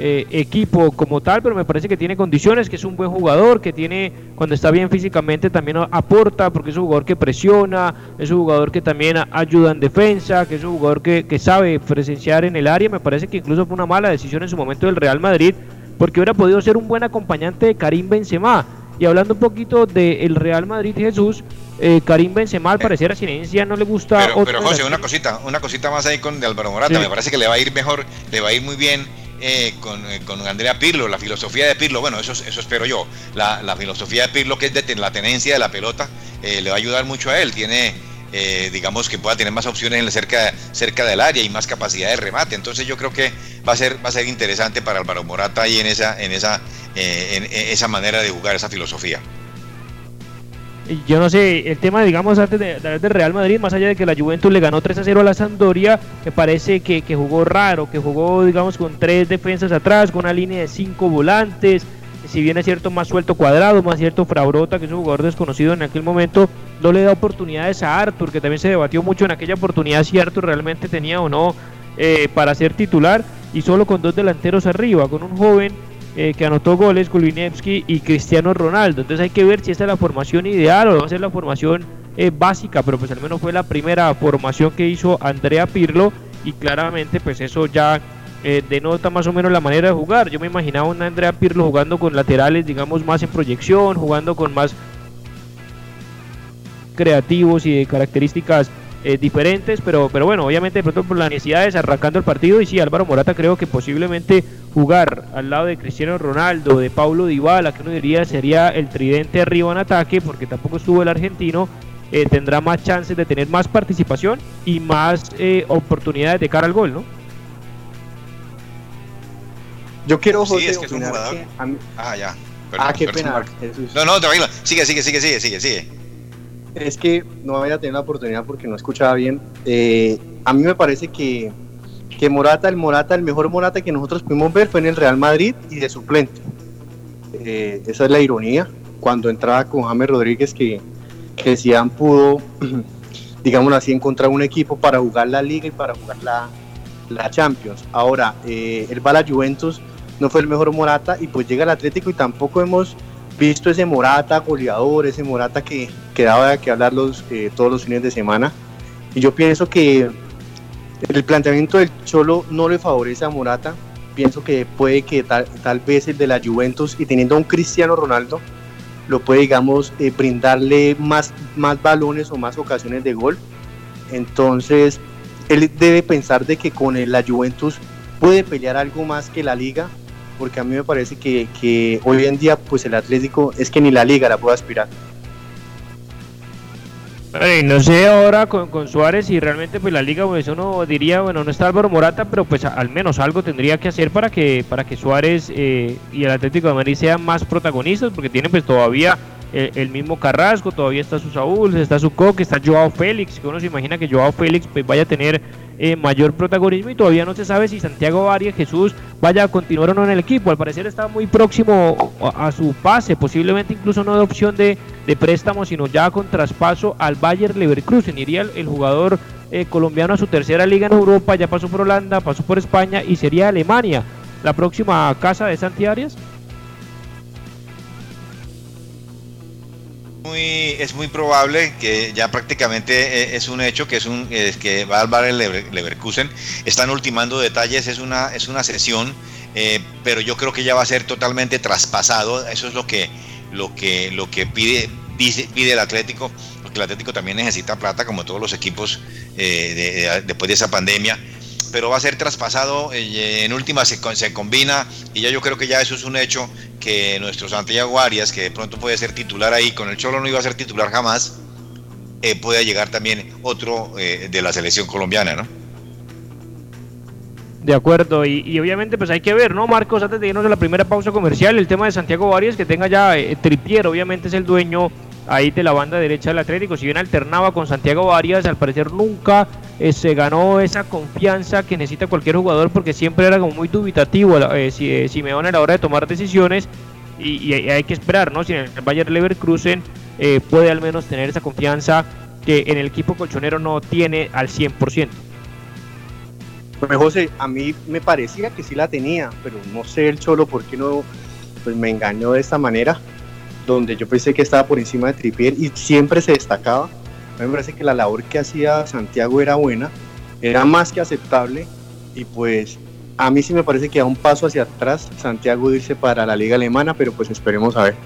Speaker 4: eh, equipo como tal, pero me parece que tiene condiciones, que es un buen jugador, que tiene, cuando está bien físicamente, también aporta, porque es un jugador que presiona, es un jugador que también ayuda en defensa, que es un jugador que, que sabe presenciar en el área. Me parece que incluso fue una mala decisión en su momento del Real Madrid, porque hubiera podido ser un buen acompañante de Karim Benzema. Y hablando un poquito del Real Madrid Jesús, eh, Karim Benzema al parecer a Cinencia no le gusta
Speaker 5: pero, pero José una cosita una cosita más ahí con de Álvaro Morata sí. me parece que le va a ir mejor le va a ir muy bien eh, con, eh, con, Andrea Pirlo, la filosofía de Pirlo, bueno, eso, eso espero yo, la, la, filosofía de Pirlo que es la tenencia de la pelota, eh, le va a ayudar mucho a él, tiene, digamos, que pueda tener más opciones en la cerca, cerca del área y más capacidad de remate, entonces yo creo que va a ser, va a ser interesante para Álvaro Morata y en esa, en esa, en esa manera de jugar, esa filosofía
Speaker 4: yo no sé, el tema, digamos, antes de, Real Madrid, más allá de que la Juventus le ganó 3 a 0 a la Sampdoria, me parece que, que, jugó raro, que jugó, digamos, con tres defensas atrás, con una línea de cinco volantes, si bien es cierto más suelto cuadrado, más cierto Frabrota, que es un jugador desconocido en aquel momento, no le da oportunidades a Arthur, que también se debatió mucho en aquella oportunidad si Arthur realmente tenía o no eh, para ser titular, y solo con dos delanteros arriba, con un joven eh, que anotó goles, Kulinevski y Cristiano Ronaldo. Entonces hay que ver si esta es la formación ideal o va a ser la formación eh, básica, pero pues al menos fue la primera formación que hizo Andrea Pirlo y claramente pues eso ya eh, denota más o menos la manera de jugar. Yo me imaginaba un Andrea Pirlo jugando con laterales, digamos, más en proyección, jugando con más creativos y de características eh, diferentes, pero, pero bueno, obviamente de pronto por las necesidades arrancando el partido y sí, Álvaro Morata creo que posiblemente jugar al lado de Cristiano Ronaldo, de Paulo Dybala, que uno diría sería el tridente arriba en ataque, porque tampoco estuvo el argentino, eh, tendrá más chances de tener más participación y más eh, oportunidades de cara al gol, ¿no?
Speaker 6: Yo quiero, José,
Speaker 5: sí, es que es un jugador. Que mí...
Speaker 6: Ah, ya. Perdón, ah, qué pena.
Speaker 5: Jesús. No, no, tranquilo. Sigue, sigue, sigue, sigue, sigue, sigue
Speaker 6: es que no vaya a tener la oportunidad porque no escuchaba bien. Eh, a mí me parece que, que, Morata, el Morata, el mejor Morata que nosotros pudimos ver fue en el Real Madrid y de suplente. Eh, esa es la ironía. Cuando entraba con James Rodríguez, que, que Zidane pudo, digámoslo así, encontrar un equipo para jugar la liga y para jugar la, la Champions. Ahora, eh, él va a la Juventus, no fue el mejor Morata y pues llega al Atlético y tampoco hemos visto ese Morata goleador, ese Morata que, que daba que hablar los, eh, todos los fines de semana. Y yo pienso que el planteamiento del Cholo no le favorece a Morata. Pienso que puede que tal, vez el de la Juventus y teniendo a un Cristiano Ronaldo lo puede, digamos, eh, brindarle más, más balones o más ocasiones de gol. Entonces, él debe pensar de que con la Juventus puede pelear algo más que la liga, porque a mí me parece que, que hoy en día, pues el Atlético es que ni la liga la puede aspirar.
Speaker 4: No sé ahora con, Suárez si realmente pues la liga pues uno diría bueno no está Álvaro Morata pero pues al menos algo tendría que hacer para que para que Suárez eh, y el Atlético de Madrid sean más protagonistas porque tienen pues todavía el, el, mismo Carrasco todavía está su Saúl está su Coque está Joao Félix que uno se imagina que Joao Félix pues vaya a tener eh, mayor protagonismo y todavía no se sabe si Santiago Arias Jesús vaya a continuar o no en el equipo. Al parecer está muy próximo a, su pase, posiblemente incluso no de opción de, de, préstamo, sino ya con traspaso al Bayer Leverkusen. Iría el, el jugador eh, colombiano a su tercera liga en Europa, ya pasó por Holanda, pasó por España y sería Alemania la próxima casa de Santi Arias.
Speaker 5: Muy, es muy probable que ya prácticamente es un hecho que es un que va al Bayer Leverkusen están ultimando detalles es una es una sesión eh, pero yo creo que ya va a ser totalmente traspasado. Eso es lo que lo que lo que pide dice, pide el Atlético porque el Atlético también necesita plata como todos los equipos eh, de, después de esa pandemia pero va a ser traspasado, eh, en última se, se, combina y ya yo creo que ya eso es un hecho que nuestro Santiago Arias, que de pronto puede ser titular ahí, con el Cholo no iba a ser titular jamás, eh, puede llegar también otro eh, de la selección colombiana, ¿no?
Speaker 4: De acuerdo, y, y, obviamente pues hay que ver, ¿no, Marcos? Antes de irnos a la primera pausa comercial, el tema de Santiago Arias, que tenga ya eh, Tripier, obviamente es el dueño ahí de la banda derecha del Atlético. Si bien alternaba con Santiago Arias, al parecer nunca eh, se ganó esa confianza que necesita cualquier jugador porque siempre era como muy dubitativo eh, eh, Simeone a la hora de tomar decisiones y, y, hay que esperar, ¿no? Si en el Bayer Leverkusen eh, puede al menos tener esa confianza que en el equipo colchonero no tiene al 100%.
Speaker 6: Pues José, a mí me parecía que sí la tenía, pero no sé el Cholo por qué no pues me engañó de esta manera donde yo pensé que estaba por encima de Tripier y siempre se destacaba. A mí me parece que la labor que hacía Santiago era buena, era más que aceptable y pues a mí sí me parece que da un paso hacia atrás Santiago irse para la liga alemana, pero pues esperemos a ver.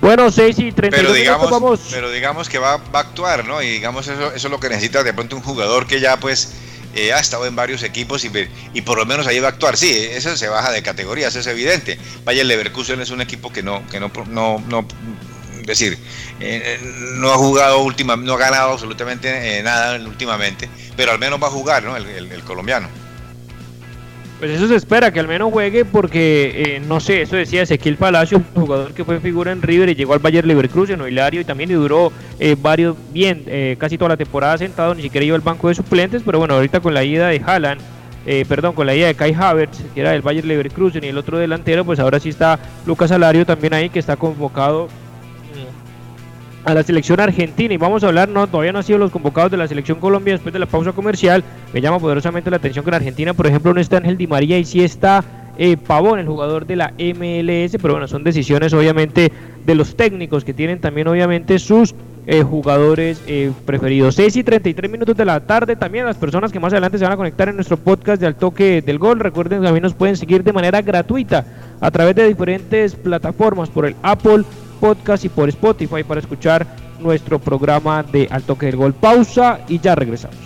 Speaker 4: Bueno, 6 y 30
Speaker 5: pero digamos, vamos. pero digamos que va, va, a actuar, ¿no? Y digamos eso, eso es lo que necesita de pronto un jugador que ya pues eh, ha estado en varios equipos y, y, por lo menos ahí va a actuar. Sí, eso se baja de categoría, eso es evidente. Bayer Leverkusen es un equipo que no, que no, no, decir, eh, no ha jugado última, no ha ganado absolutamente eh, nada últimamente, pero al menos va a jugar, ¿no? El, el, el colombiano.
Speaker 4: Pues eso se espera, que al menos juegue porque, eh, no sé, eso decía Ezequiel Palacio, un jugador que fue figura en River y llegó al Bayer Leverkusen o Hilario y también y duró eh, varios, bien, eh, casi toda la temporada sentado, ni siquiera iba al banco de suplentes, pero bueno, ahorita con la ida de Haaland, eh, perdón, con la ida de Kai Havertz, que era del Bayer Leverkusen y el otro delantero, pues ahora sí está Lucas Alario también ahí, que está convocado a la selección argentina y vamos a hablar, no, todavía no han sido los convocados de la selección Colombia después de la pausa comercial. Me llama poderosamente la atención que en Argentina, por ejemplo, no está Ángel Di María y sí está eh, Pavón, el jugador de la MLS, pero bueno, son decisiones obviamente de los técnicos que tienen también obviamente sus eh, jugadores eh, preferidos. 6 y 33 minutos de la tarde, también las personas que más adelante se van a conectar en nuestro podcast de Al Toque del Gol, recuerden que también nos pueden seguir de manera gratuita a través de diferentes plataformas por el Apple podcast y por Spotify para escuchar nuestro programa de Al Toque del Gol. Pausa y ya regresamos.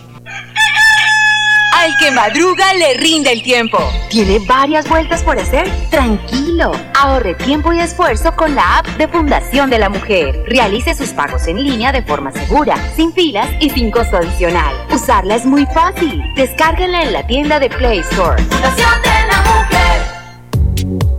Speaker 11: Al que madruga le rinde el tiempo. ¿Tiene varias vueltas por hacer? Tranquilo. Ahorre tiempo y esfuerzo con la app de Fundación de la Mujer. Realice sus pagos en línea de forma segura, sin filas y sin costo adicional. Usarla es muy fácil. Descárguenla en la tienda de Play Store. Fundación de la Mujer.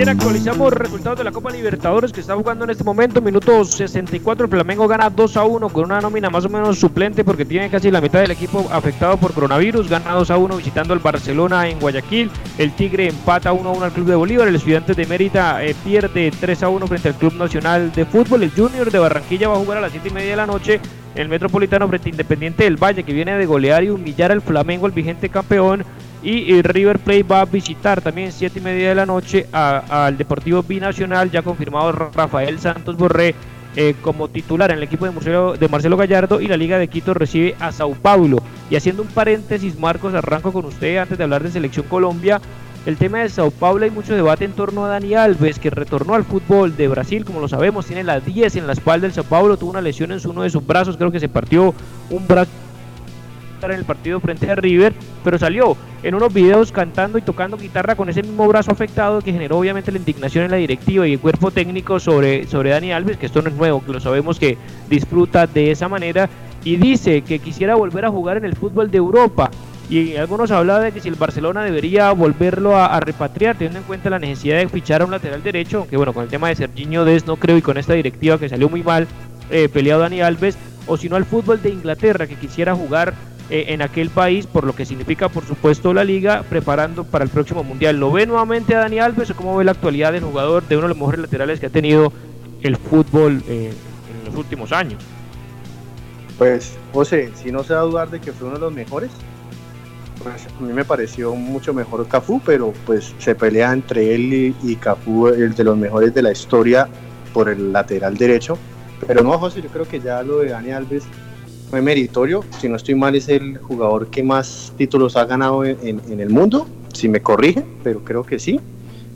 Speaker 4: Bien, actualizamos resultados de la Copa Libertadores que está jugando en este momento. Minuto 64, el Flamengo gana 2 a 1 con una nómina más o menos suplente porque tiene casi la mitad del equipo afectado por coronavirus. Gana 2 a 1 visitando al Barcelona en Guayaquil. El Tigre empata 1 a 1 al Club de Bolívar. El Estudiante de Mérida eh, pierde 3 a 1 frente al Club Nacional de Fútbol. El Junior de Barranquilla va a jugar a las 7 y media de la noche. El Metropolitano frente Independiente del Valle que viene de golear y humillar al Flamengo, el vigente campeón. Y, River Plate va a visitar también 7 y media de la noche al Deportivo Binacional, ya confirmado Rafael Santos Borré eh, como titular en el equipo de Marcelo, de Marcelo Gallardo y la Liga de Quito recibe a Sao Paulo. Y haciendo un paréntesis, Marcos, arranco con usted antes de hablar de Selección Colombia. El tema de Sao Paulo hay mucho debate en torno a Dani Alves, que retornó al fútbol de Brasil, como lo sabemos, tiene la 10 en la espalda del Sao Paulo, tuvo una lesión en uno de sus brazos, creo que se partió un brazo en el partido frente a River, pero salió en unos videos cantando y tocando guitarra con ese mismo brazo afectado que generó obviamente la indignación en la directiva y el cuerpo técnico sobre, sobre Dani Alves, que esto no es nuevo, que lo sabemos que disfruta de esa manera y dice que quisiera volver a jugar en el fútbol de Europa. Y algunos hablaban de que si el Barcelona debería volverlo a, repatriar, teniendo en cuenta la necesidad de fichar a un lateral derecho, aunque bueno, con el tema de Serginho Des no creo y con esta directiva que salió muy mal, eh, peleado Dani Alves, o si no al fútbol de Inglaterra, que quisiera jugar eh, en aquel país, por lo que significa por supuesto la liga, preparando para el próximo mundial. ¿Lo ve nuevamente a Dani Alves o cómo ve la actualidad del jugador de uno de los mejores laterales que ha tenido el fútbol eh, en los últimos años?
Speaker 6: Pues, José, si no se va a dudar de que fue uno de los mejores, pues a mí me pareció mucho mejor Cafú, pero pues se pelea entre él y, y Cafú, el de los mejores de la historia, por el lateral derecho. Pero no, José, yo creo que ya lo de Dani Alves fue meritorio. Si no estoy mal, es el jugador que más títulos ha ganado en, en- en el mundo, si me corrige, pero creo que sí.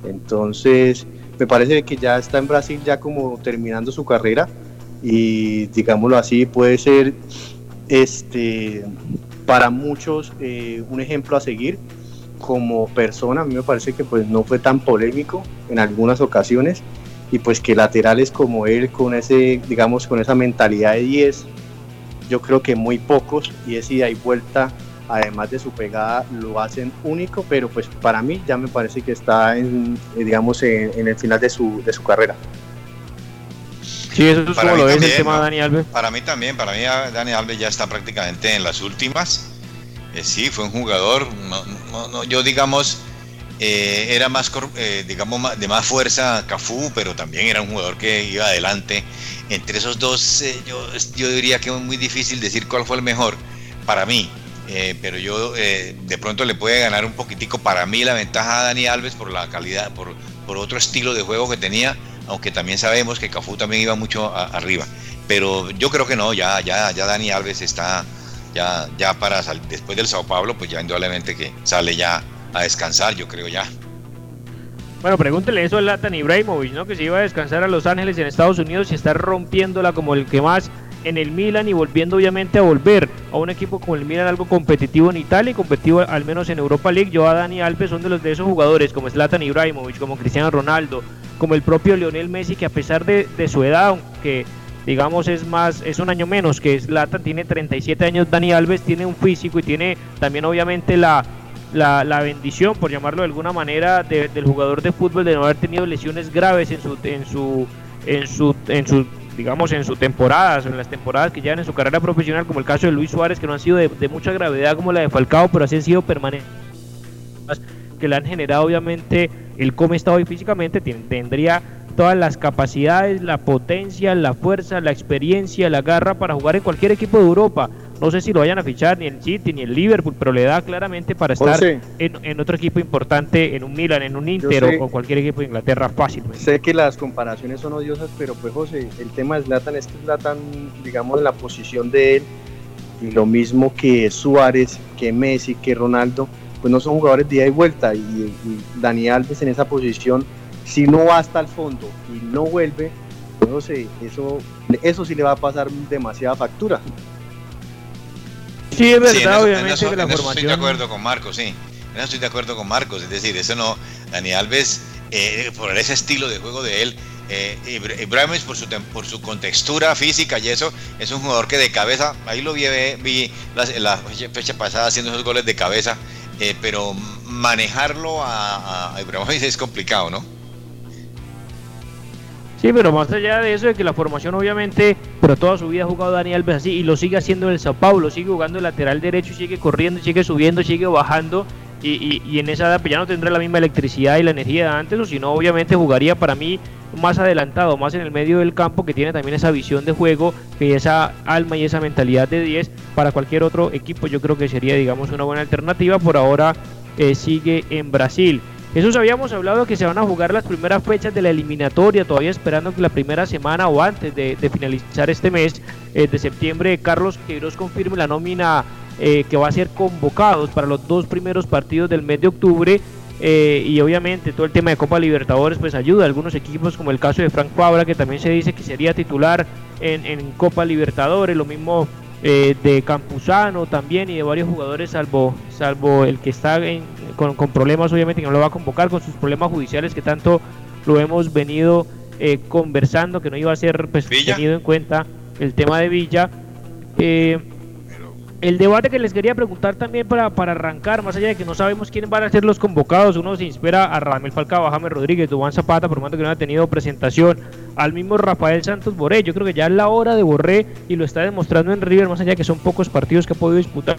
Speaker 6: Entonces, me parece que ya está en Brasil ya como terminando su carrera y digámoslo así, puede ser este para muchos eh, un ejemplo a seguir como persona. A mí me parece que pues no fue tan polémico en algunas ocasiones y pues que laterales como él con ese digamos con esa mentalidad de 10 yo creo que muy pocos y ese ida y vuelta además de su pegada lo hacen único pero pues para mí ya me parece que está en digamos en, en el final de su, de su carrera
Speaker 4: Sí, eso es
Speaker 5: Para
Speaker 4: como lo ves el
Speaker 5: también,
Speaker 4: tema de
Speaker 5: ¿no?
Speaker 4: Dani Alves.
Speaker 5: Para mí también, para mí ah, Dani Alves ya está prácticamente en las últimas. Eh, sí, fue un jugador, no, no- no, yo digamos, eh, era más, cor- eh, digamos, de más fuerza Cafú, pero también era un jugador que iba adelante. Entre esos dos, eh, yo, yo diría que es muy difícil decir cuál fue el mejor para mí. Eh, pero yo eh, de pronto le puede ganar un poquitico para mí la ventaja a Dani Alves por la calidad, por, por otro estilo de juego que tenía, aunque también sabemos que Cafú también iba mucho a- arriba. Pero yo creo que no, ya, ya, ya Dani Alves está ya, ya para después del Sao Paulo, pues ya indudablemente que sale ya a descansar, yo creo ya.
Speaker 4: Bueno, pregúntele eso a Latan Ibrahimovic, ¿no? Que se iba a descansar a Los Ángeles en Estados Unidos y está rompiéndola como el que más en el Milan y volviendo obviamente a volver a un equipo como el Milan algo competitivo en Italia y competitivo al menos en Europa League. Yo a Dani Alves son de los de esos jugadores como Zlatan Ibrahimovic, como Cristiano Ronaldo, como el propio Lionel Messi que a pesar de, su edad, aunque digamos es más es un año menos que Zlatan tiene 37 años, Dani Alves tiene un físico y tiene también obviamente la la, la bendición, por llamarlo de alguna manera, de- del jugador de fútbol de no haber tenido lesiones graves en su, en su, en su, en su, digamos, en su temporada, en las temporadas que llevan en su carrera profesional, como el caso de Luis Suárez, que no han sido de, de mucha gravedad como la de Falcao, pero así han sido permanentes que le han generado obviamente el cómo está hoy físicamente, tendría todas las capacidades, la potencia, la fuerza, la experiencia, la garra para jugar en cualquier equipo de Europa. No sé si lo vayan a fichar ni el City ni el Liverpool, pero le da claramente para estar en, otro equipo importante, en un Milan, en un Inter o, cualquier equipo de Inglaterra fácil.
Speaker 6: Sé que las comparaciones son odiosas, pero pues José, el tema de Zlatan es que Zlatan, digamos, en la posición de él, y lo mismo que Suárez, que Messi, que Ronaldo, pues no son jugadores de ida y vuelta. Y, y Dani Alves en esa posición, si no va hasta el fondo y no vuelve, pues no sé, eso, eso sí le va a pasar demasiada factura.
Speaker 4: Sí, es verdad, obviamente que la
Speaker 5: formación... Estoy de acuerdo con Marcos, sí. En eso estoy de acuerdo con Marcos. Es decir, eso no. Dani Alves, eh, por ese estilo de juego de él, eh, Ibrahimovic por su, por su contextura física y eso, es un jugador que de cabeza, ahí lo vi, vi la, fecha pasada haciendo esos goles de cabeza, eh, pero manejarlo a, a Ibrahimovic es complicado, ¿no?
Speaker 4: Sí, pero más allá de eso, de que la formación obviamente, pero toda su vida ha jugado Dani Alves así y lo sigue haciendo en el Sao Paulo, sigue jugando el lateral derecho sigue corriendo, sigue subiendo, sigue bajando y, y, en esa edad pues ya no tendrá la misma electricidad y la energía de antes, o si no obviamente jugaría para mí más adelantado, más en el medio del campo, que tiene también esa visión de juego, que esa alma y esa mentalidad de 10 para cualquier otro equipo, yo creo que sería digamos una buena alternativa, por ahora eh, sigue en Brasil. Jesús, habíamos hablado que se van a jugar las primeras fechas de la eliminatoria, todavía esperando que la primera semana o antes de, finalizar este mes eh, de septiembre, Carlos Queiroz confirme la nómina eh, que va a ser convocados para los dos primeros partidos del mes de octubre. Eh, y obviamente todo el tema de Copa Libertadores pues ayuda a algunos equipos como el caso de Frank Fabra que también se dice que sería titular en, en Copa Libertadores, lo mismo eh, de Campuzano también y de varios jugadores, salvo, salvo el que está con, problemas, obviamente, que no lo va a convocar, con sus problemas judiciales que tanto lo hemos venido eh, conversando, que no iba a ser pues, tenido en cuenta el tema de Villa. Eh, el debate que les quería preguntar también para, para arrancar, más allá de que no sabemos quiénes van a ser los convocados, uno se inspira a Ramel Falcao, a James Rodríguez, Dubán Zapata, por tanto que no ha tenido presentación, al mismo Rafael Santos Borré, yo creo que ya es la hora de Borré y lo está demostrando en River, más allá de que son pocos partidos que ha podido disputar.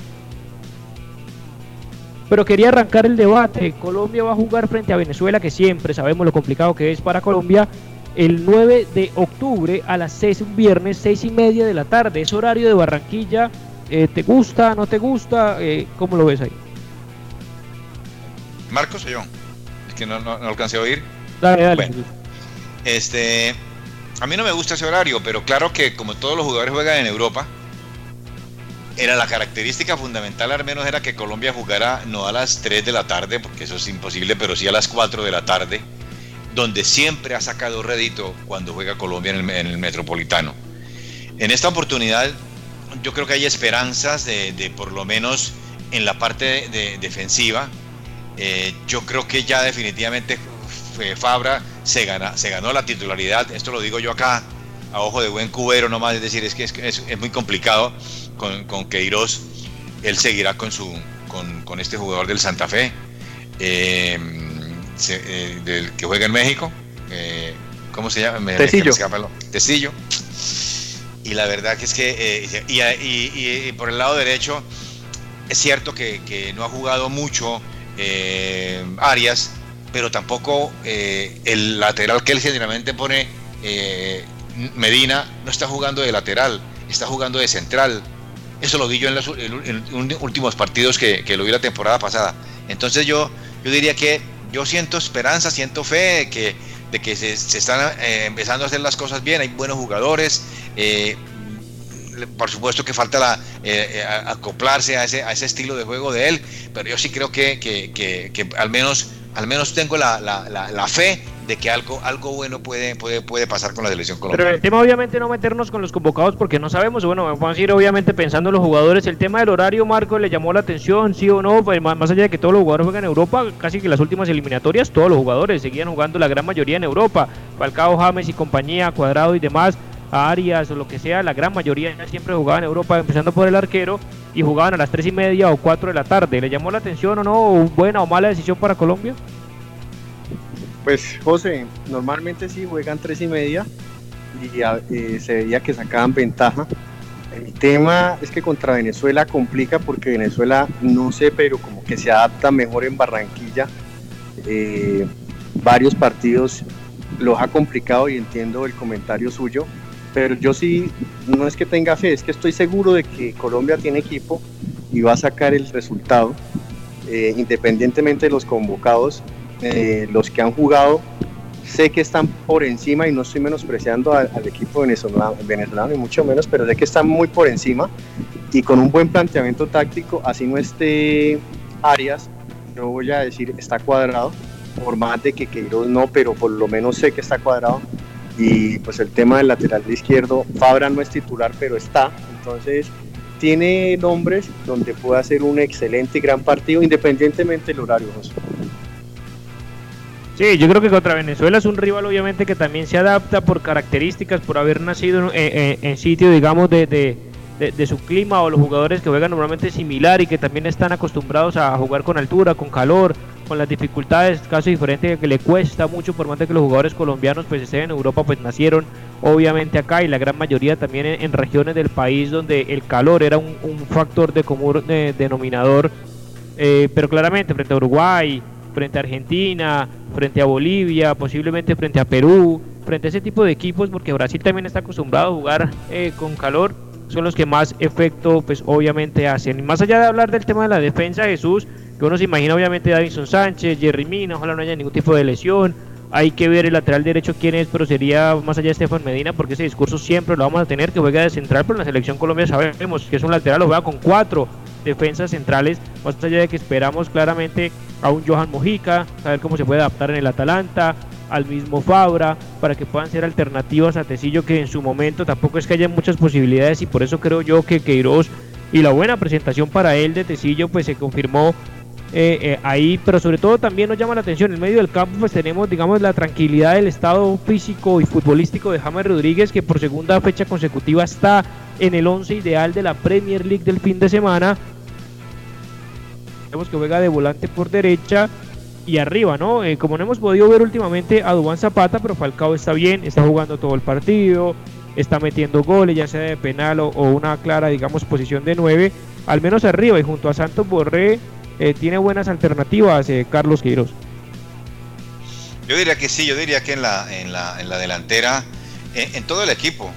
Speaker 4: Pero quería arrancar el debate, Colombia va a jugar frente a Venezuela, que siempre sabemos lo complicado que es para Colombia, el 9 de octubre a las 6, un viernes, 6 y media de la tarde, es horario de Barranquilla, eh, ¿Te gusta, no te gusta? Eh, ¿Cómo lo ves ahí?
Speaker 5: Marcos o yo. Es que no, no, alcancé a oír.
Speaker 4: Dale, dale.
Speaker 5: este, a mí no me gusta ese horario, pero claro que como todos los jugadores juegan en Europa, era la característica fundamental al menos era que Colombia jugara no a las 3 de la tarde, porque eso es imposible, pero sí a las 4 de la tarde, donde siempre ha sacado rédito cuando juega Colombia en el, en el Metropolitano. En esta oportunidad yo creo que hay esperanzas de, por lo menos en la parte de, defensiva. Eh, yo creo que ya definitivamente Fabra se, gana, se ganó la titularidad. Esto lo digo yo acá a ojo de buen cubero nomás. Es decir, es que es, muy complicado con, con Queiroz. Él seguirá con, su, con, este jugador del Santa Fe, eh, eh, del que juega en México. ¿Cómo se llama?
Speaker 6: Tecillo.
Speaker 5: Tecillo y la verdad que es que, eh, y, por el lado derecho, es cierto que, no ha jugado mucho eh, Arias, pero tampoco eh, el lateral que él generalmente pone, Medina, no está jugando de lateral, está jugando de central. Eso lo vi yo en los, últimos partidos que, lo vi la temporada pasada. Entonces yo, yo diría que yo siento esperanza, siento fe que de que se, están eh, empezando a hacer las cosas bien, hay buenos jugadores. Eh, por supuesto que falta la, eh, acoplarse a ese, a ese estilo de juego de él, pero yo sí creo que, que, al menos al menos tengo la, la, la, fe de que algo, algo bueno puede, puede, puede pasar con la selección colombiana.
Speaker 4: Pero el tema obviamente no meternos con los convocados porque no sabemos, bueno, vamos a ir obviamente pensando en los jugadores, el tema del horario, Marco, le llamó la atención, sí o no, pues más, allá de que todos los jugadores juegan en Europa, casi que las últimas eliminatorias todos los jugadores seguían jugando la gran mayoría en Europa, Falcao, James y compañía, Cuadrado y demás, Arias o lo que sea, la gran mayoría siempre jugaban en Europa, empezando por el arquero, y jugaban a las 3 y media o 4 de la tarde. ¿Le llamó la atención o no? ¿Buena o mala decisión para Colombia?
Speaker 6: Pues José, normalmente sí juegan 3 y media y eh, se veía que sacaban ventaja. El tema es que contra Venezuela complica porque Venezuela, no sé, pero como que se adapta mejor en Barranquilla. Eh, varios partidos los ha complicado y entiendo el comentario suyo, pero yo sí, no es que tenga fe, es que estoy seguro de que Colombia tiene equipo y va a sacar el resultado, eh, independientemente de los convocados, eh, los que han jugado, sé que están por encima y no estoy menospreciando al, equipo venezolano, venezolano, ni mucho menos, pero sé que están muy por encima y con un buen planteamiento táctico, así no esté Arias, no voy a decir está cuadrado, por más de que Queiroz no, pero por lo menos sé que está cuadrado. Y pues el tema del lateral izquierdo, Fabra no es titular, pero está. Entonces tiene nombres donde puede hacer un excelente y gran partido, independientemente del horario.
Speaker 4: Sí, yo creo que contra Venezuela es un rival obviamente que también se adapta por características, por haber nacido en, sitio, digamos, de, de, su clima o los jugadores que juegan normalmente similar y que también están acostumbrados a jugar con altura, con calor, con las dificultades, caso diferente que le cuesta mucho por más de que los jugadores colombianos pues estén en Europa pues nacieron obviamente acá y la gran mayoría también en, regiones del país donde el calor era un, factor de común denominador eh, pero claramente frente a Uruguay frente a Argentina frente a Bolivia posiblemente frente a Perú frente a ese tipo de equipos porque Brasil también está acostumbrado a jugar eh, con calor son los que más efecto pues obviamente hacen. Y más allá de hablar del tema de la defensa Jesús que uno se imagina obviamente Davinson Sánchez, Jerry Mina, ojalá no haya ningún tipo de lesión. Hay que ver el lateral derecho quién es, pero sería más allá de Estefan Medina, porque ese discurso siempre lo vamos a tener, que juega de central, pero en la selección Colombia sabemos que es un lateral, lo juega con cuatro defensas centrales, más allá de que esperamos claramente a un Johan Mojica, saber cómo se puede adaptar en el Atalanta, al mismo Fabra, para que puedan ser alternativas a Tecillo, que en su momento tampoco es que haya muchas posibilidades, y por eso creo yo que Queiroz y la buena presentación para él de Tecillo, pues se confirmó eh, eh, ahí, pero sobre todo también nos llama la atención, en medio del campo pues tenemos digamos la tranquilidad del estado físico y futbolístico de James Rodríguez que por segunda fecha consecutiva está en el 11 ideal de la Premier League del fin de semana. Vemos que juega de volante por derecha y arriba, ¿no? Eh, como no hemos podido ver últimamente a Dubán Zapata, pero Falcao está bien, está jugando todo el partido, está metiendo goles, ya sea de penal o, una clara, digamos, posición de 9, al menos arriba y junto a Santos Borré eh, tiene buenas alternativas eh, Carlos Queiroz.
Speaker 5: Yo diría que sí, yo diría que en la, en la, en la delantera, en, todo el equipo,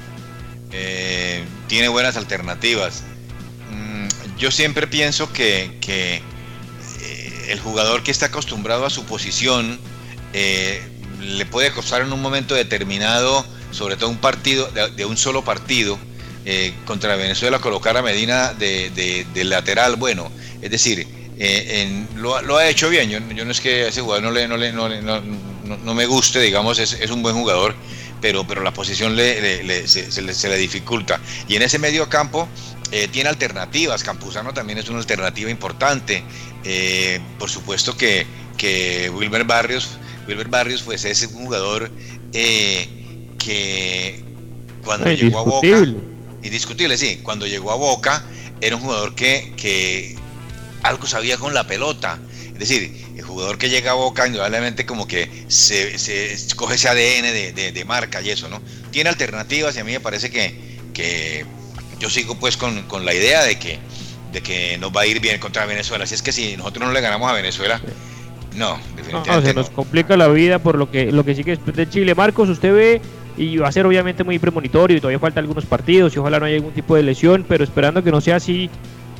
Speaker 5: eh, tiene buenas alternativas. Mm, yo siempre pienso que, que el jugador que está acostumbrado a su posición le puede costar en un momento determinado, sobre todo un partido, de, un solo partido, contra Venezuela, colocar a Medina de, de lateral. Bueno, es decir, eh, lo, ha hecho bien. Yo, no es que a ese jugador no, le, no, le, no, me guste, digamos, es, es, un buen jugador, pero, pero la posición le, se, le, dificulta. Y en ese medio campo eh, tiene alternativas. Campuzano también es una alternativa importante. Eh, por supuesto que, que Wilmer Barrios, Wilmer Barrios pues es un jugador que cuando llegó a Boca, indiscutible, sí, cuando llegó a Boca era un jugador que, que algo sabía con la pelota. Es decir, el jugador que llega a Boca indudablemente como que se, coge ese ADN de, marca y eso, ¿no? Tiene alternativas y a mí me parece que, que yo sigo pues con, la idea de que, de que nos va a ir bien contra Venezuela. Así es que si nosotros no le ganamos a Venezuela, no,
Speaker 4: definitivamente se nos complica la vida por lo que, lo que sigue después de Chile. Marcos, usted ve y va a ser obviamente muy premonitorio y todavía falta algunos partidos y ojalá no haya algún tipo de lesión, pero esperando que no sea así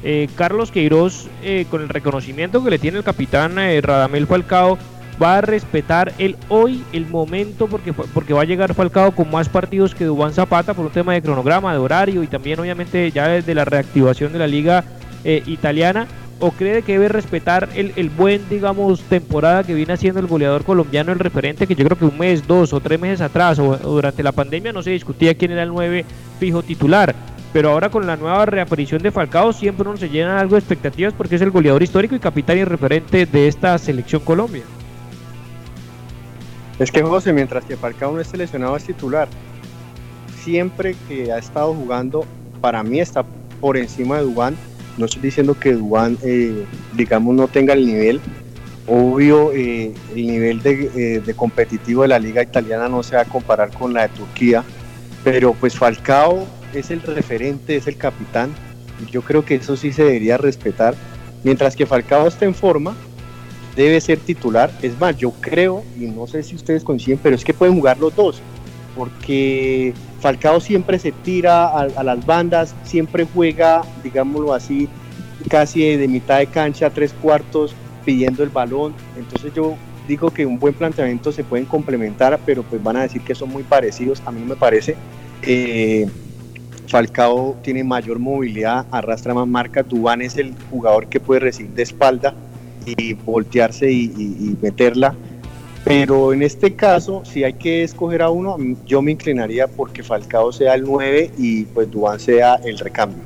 Speaker 4: eh, Carlos Queiroz, eh, con el reconocimiento que le tiene el capitán eh, Radamel Falcao, va a respetar el hoy, el momento, porque, porque va a llegar Falcao con más partidos que Dubán Zapata por un tema de cronograma, de horario y también obviamente ya desde la reactivación de la liga italiana. ¿O cree que debe respetar el, el, buen, digamos, temporada que viene haciendo el goleador colombiano, el referente, que yo creo que un mes, dos o tres meses atrás o, o durante la pandemia no se discutía quién era el nueve fijo titular? Pero ahora con la nueva reaparición de Falcao siempre uno se llena algo de expectativas porque es el goleador histórico y capitán y referente de esta selección Colombia.
Speaker 6: Es que José, mientras que Falcao no es seleccionado es titular, siempre que ha estado jugando, para mí está por encima de Dubán. No estoy diciendo que Dubán, eh, digamos, no tenga el nivel. Obvio, eh, el nivel de, eh, de competitivo de la liga italiana no se va a comparar con la de Turquía, pero pues Falcao es el referente, es el capitán. Yo creo que eso sí se debería respetar. Mientras que Falcao esté en forma, debe ser titular. Es más, yo creo, y no sé si ustedes coinciden, pero es que pueden jugar los dos, porque Falcao siempre se tira a, las bandas, siempre juega, digámoslo así, casi de mitad de cancha, tres cuartos, pidiendo el balón. Entonces yo digo que un buen planteamiento se pueden complementar, pero pues van a decir que son muy parecidos, a mí me parece. Eh, Falcao tiene mayor movilidad, arrastra más marca, Dubán es el jugador que puede recibir de espalda y voltearse y, meterla. Pero en este caso, si hay que escoger a uno, yo me inclinaría porque Falcao sea el 9 y pues Dubán sea el recambio.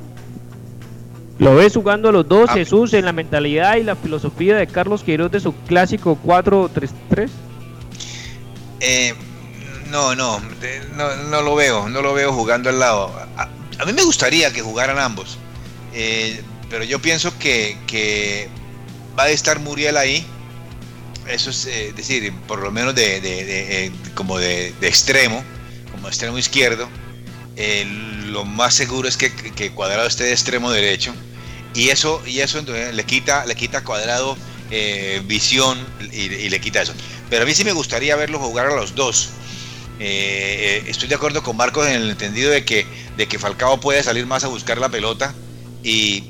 Speaker 4: ¿Lo ves jugando a los dos, ah. Jesús, en la mentalidad y la filosofía de Carlos Queiroz de su clásico 4-3-3?
Speaker 5: Eh, no, no, no, lo veo, no lo veo jugando al lado. A, mí me gustaría que jugaran ambos, eh, pero yo pienso que, va a estar Muriel ahí. Eso es eh, decir, por lo menos de, como de, extremo, como extremo izquierdo. lo más seguro es que, Cuadrado esté de extremo derecho y eso, y eso le quita, le quita cuadrado eh, visión y, le quita eso. Pero a mí sí me gustaría verlo jugar a los dos. Eh, eh, estoy de acuerdo con Marcos en el entendido de que, de que Falcao puede salir más a buscar la pelota y,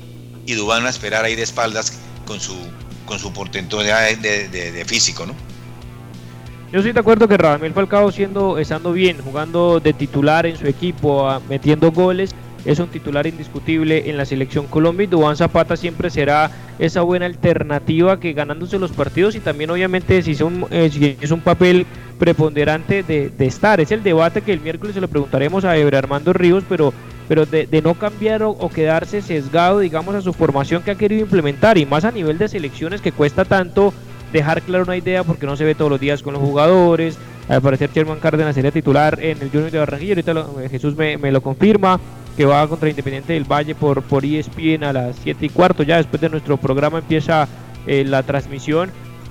Speaker 5: y Dubán a esperar ahí de espaldas con su, con su portentosidad de, físico, ¿no?
Speaker 4: Yo estoy de acuerdo que Radamel Falcao siendo, estando bien, jugando de titular en su equipo, metiendo goles, es un titular indiscutible en la selección Colombia y Dubán Zapata siempre será esa buena alternativa que ganándose los partidos y también obviamente si es un, eh, papel preponderante de, estar. Es el debate que el miércoles se lo preguntaremos a Ebre Armando Ríos, pero, pero de, no cambiar o, quedarse sesgado, digamos, a su formación que ha querido implementar y más a nivel de selecciones que cuesta tanto dejar claro una idea porque no se ve todos los días con los jugadores. Al parecer Sherman Cárdenas sería titular en el Junior de Barranquilla, ahorita Jesús me, me lo confirma que va contra Independiente del Valle por, por ESPN a las 7 y cuarto. Ya después de nuestro programa empieza eh, la transmisión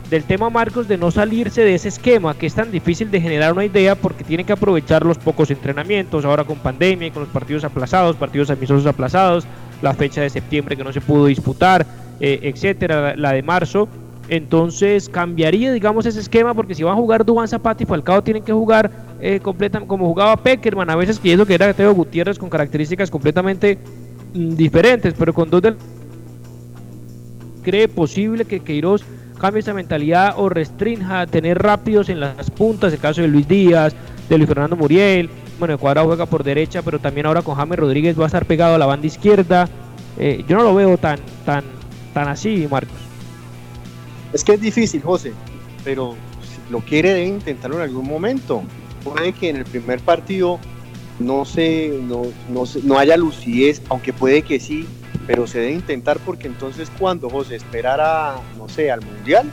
Speaker 4: del tema Marcos de no salirse de ese esquema que es tan difícil de generar una idea porque tiene que aprovechar los pocos entrenamientos, ahora con pandemia y con los partidos aplazados, partidos amistosos aplazados, la fecha de septiembre que no se pudo disputar, eh, etcétera, la de marzo entonces cambiaría, digamos, ese esquema porque si van a jugar Dubán Zapata y Falcao tienen que jugar eh, como jugaba Peckerman, a veces que eso que era Teo Gutiérrez con características completamente mm, diferentes, pero con dos del cree posible que Queiroz cambie esa mentalidad o restrinja tener rápidos en las puntas, el caso de Luis Díaz, de Luis Fernando Muriel, bueno, el cuadrado juega por derecha, pero también ahora con James Rodríguez va a estar pegado a la banda izquierda. Eh, yo no lo veo tan, tan, tan así, Marcos.
Speaker 6: Es que es difícil, José, pero si lo quiere debe intentarlo en algún momento. Puede que en el primer partido no se, no, no, haya lucidez, aunque puede que sí, pero se debe intentar porque entonces cuando José esperara, no sé, al Mundial,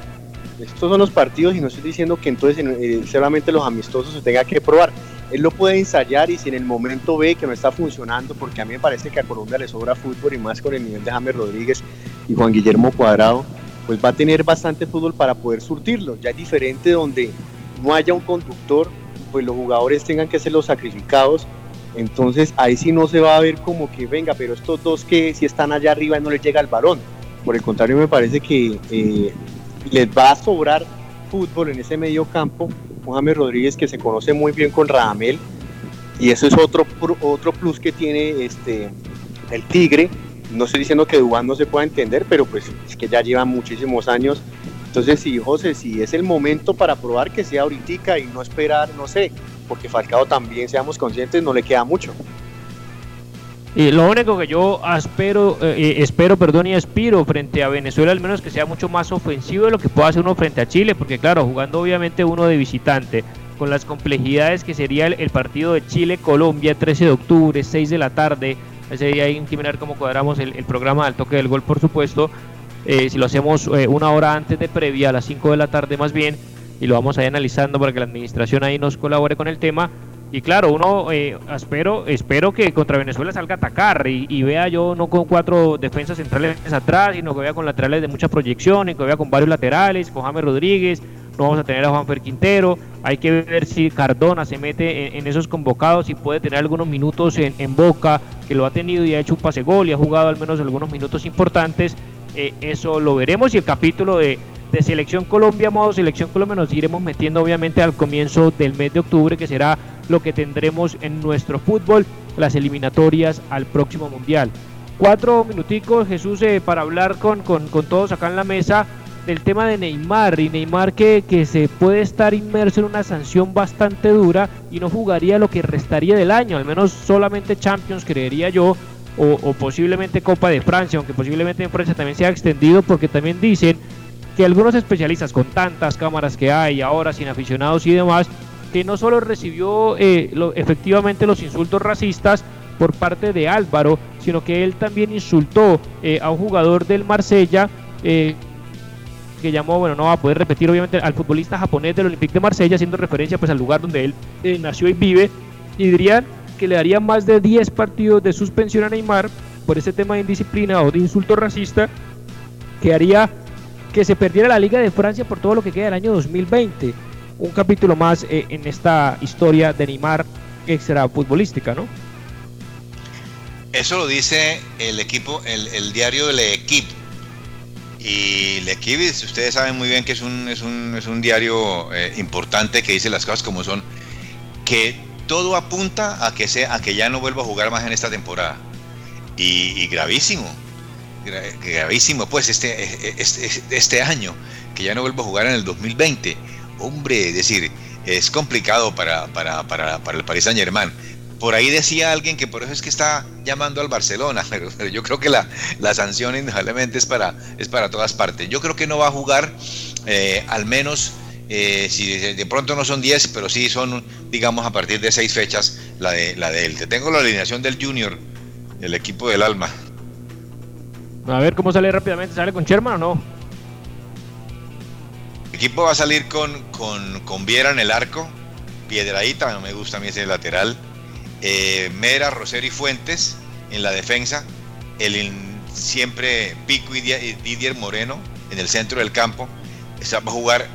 Speaker 6: estos son los partidos y no estoy diciendo que entonces eh, solamente los amistosos se tenga que probar. Él lo puede ensayar y si en el momento ve que no está funcionando, porque a mí me parece que a Colombia le sobra fútbol y más con el nivel de James Rodríguez y Juan Guillermo Cuadrado, pues va a tener bastante fútbol para poder surtirlo. Ya es diferente donde no haya un conductor, pues los jugadores tengan que ser los sacrificados. Entonces ahí sí no se va a ver como que venga, pero estos dos que si están allá arriba no les llega el balón. Por el contrario, me parece que eh, les va a sobrar fútbol en ese medio campo. James Rodríguez que se conoce muy bien con Radamel y eso es otro, otro plus que tiene este, el Tigre no estoy diciendo que Dubán no se pueda entender, pero pues es que ya lleva muchísimos años. Entonces, sí, José, si es el momento para probar que sea ahorita y no esperar, no sé, porque Falcao también, seamos conscientes, no le queda mucho.
Speaker 4: Y lo único que yo espero, eh, eh, espero, perdón, y aspiro frente a Venezuela, al menos que sea mucho más ofensivo de lo que pueda hacer uno frente a Chile, porque claro, jugando obviamente uno de visitante, con las complejidades que sería el, el partido de Chile-Colombia, 13 de octubre, 6 de la tarde, ese día hay que mirar cómo cuadramos el, programa del toque del gol, por supuesto. Eh, si lo hacemos eh, una hora antes de previa, a las 5 de la tarde más bien, y lo vamos a ir analizando para que la administración ahí nos colabore con el tema. Y claro, uno eh, espero, espero que contra Venezuela salga a atacar y, vea yo no con cuatro defensas centrales atrás, sino que vea con laterales de mucha proyección, y que vea con varios laterales, con James Rodríguez, no vamos a tener a Juanfer Quintero, hay que ver si Cardona se mete en, esos convocados y puede tener algunos minutos en, Boca, que lo ha tenido y ha hecho un pase gol y ha jugado al menos algunos minutos importantes, eh, eso lo veremos y el capítulo de, Selección Colombia, modo Selección Colombia, nos iremos metiendo obviamente al comienzo del mes de octubre, que será lo que tendremos en nuestro fútbol, las eliminatorias al próximo Mundial. Cuatro minuticos, Jesús, eh, para hablar con todos acá en la mesa del tema de Neymar y Neymar que, que, se puede estar inmerso en una sanción bastante dura y no jugaría lo que restaría del año, al menos solamente Champions creería yo o, posiblemente Copa de Francia, aunque posiblemente en Francia también sea extendido porque también dicen que algunos especialistas con tantas cámaras que hay ahora sin aficionados y demás, que no solo recibió eh, efectivamente los insultos racistas por parte de Álvaro, sino que él también insultó eh, a un jugador del Marsella eh, que llamó, bueno, no va a poder repetir obviamente al futbolista japonés del Olympique de Marsella, haciendo referencia pues al lugar donde él eh, nació y vive, y dirían que le daría más de 10 partidos de suspensión a Neymar por ese tema de indisciplina o de insulto racista, que haría que se perdiera la Liga de Francia por todo lo que queda del año 2020. Un capítulo más eh, en esta historia de Neymar extra futbolística, ¿no?
Speaker 5: Eso lo dice el equipo, el, el diario del equipo y L'Equipe, ustedes saben muy bien que es un, es un, es un diario eh, importante que dice las cosas como son, que todo apunta a que, sea, a que ya no vuelva a jugar más en esta temporada. Y, gravísimo, gra, gravísimo, pues este, este, este, año, que ya no vuelva a jugar en el 2020. Hombre, es decir, es complicado para, para, para, para el Paris Saint Germain por ahí decía alguien que por eso es que está llamando al Barcelona, pero, pero yo creo que la, la, sanción indudablemente es para, es para todas partes. Yo creo que no va a jugar eh, al menos, eh, si de pronto no son 10, pero sí son, digamos, a partir de 6 fechas la de, la de él. Te tengo la alineación del Junior, el equipo del Alma.
Speaker 4: A ver cómo sale rápidamente, ¿sale con Sherman o no?
Speaker 5: El equipo va a salir con, con, con Viera en el arco, Piedradita, no me gusta a mí ese lateral eh, Mera, Rosero y Fuentes en la defensa, el siempre Pico y Didier Moreno en el centro del campo. Se va a jugar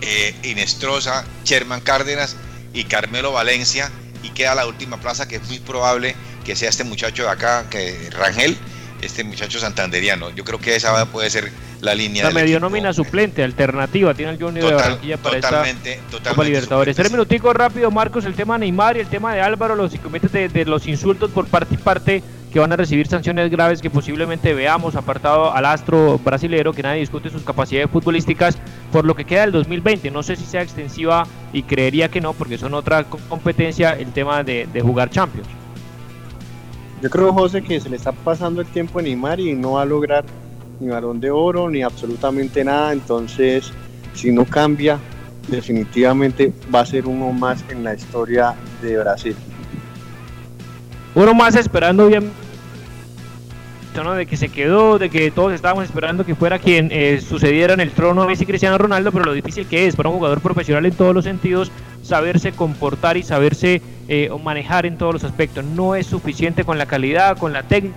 Speaker 5: eh, Inestrosa, Sherman Cárdenas y Carmelo Valencia. Y queda la última plaza que es muy probable que sea este muchacho de acá, que Rangel, este muchacho santanderiano. Yo creo que esa puede ser la línea.
Speaker 4: La medio nómina suplente, alternativa, tiene el Junior
Speaker 5: Total,
Speaker 4: de Barranquilla para
Speaker 5: totalmente,
Speaker 4: esta
Speaker 5: totalmente
Speaker 4: Copa Libertadores. Tres minuticos rápido, Marcos, el tema de Neymar y el tema de Álvaro, los inconvenientes de, de los insultos por parte y parte que van a recibir sanciones graves que posiblemente veamos apartado al astro brasilero, que nadie discute sus capacidades futbolísticas por lo que queda del 2020. No sé si sea extensiva y creería que no, porque son otra competencia el tema de, de jugar Champions.
Speaker 6: Yo creo, José, que se le está pasando el tiempo a Neymar y no va a lograr ni balón de oro ni absolutamente nada. Entonces, si no cambia, definitivamente va a ser uno más en la historia de Brasil.
Speaker 4: Uno más esperando bien de que se quedó, de que todos estábamos esperando que fuera quien eh, sucediera en el trono Messi Cristiano Ronaldo, pero lo difícil que es para un jugador profesional en todos los sentidos saberse comportar y saberse eh, manejar en todos los aspectos. No es suficiente con la calidad, con la técnica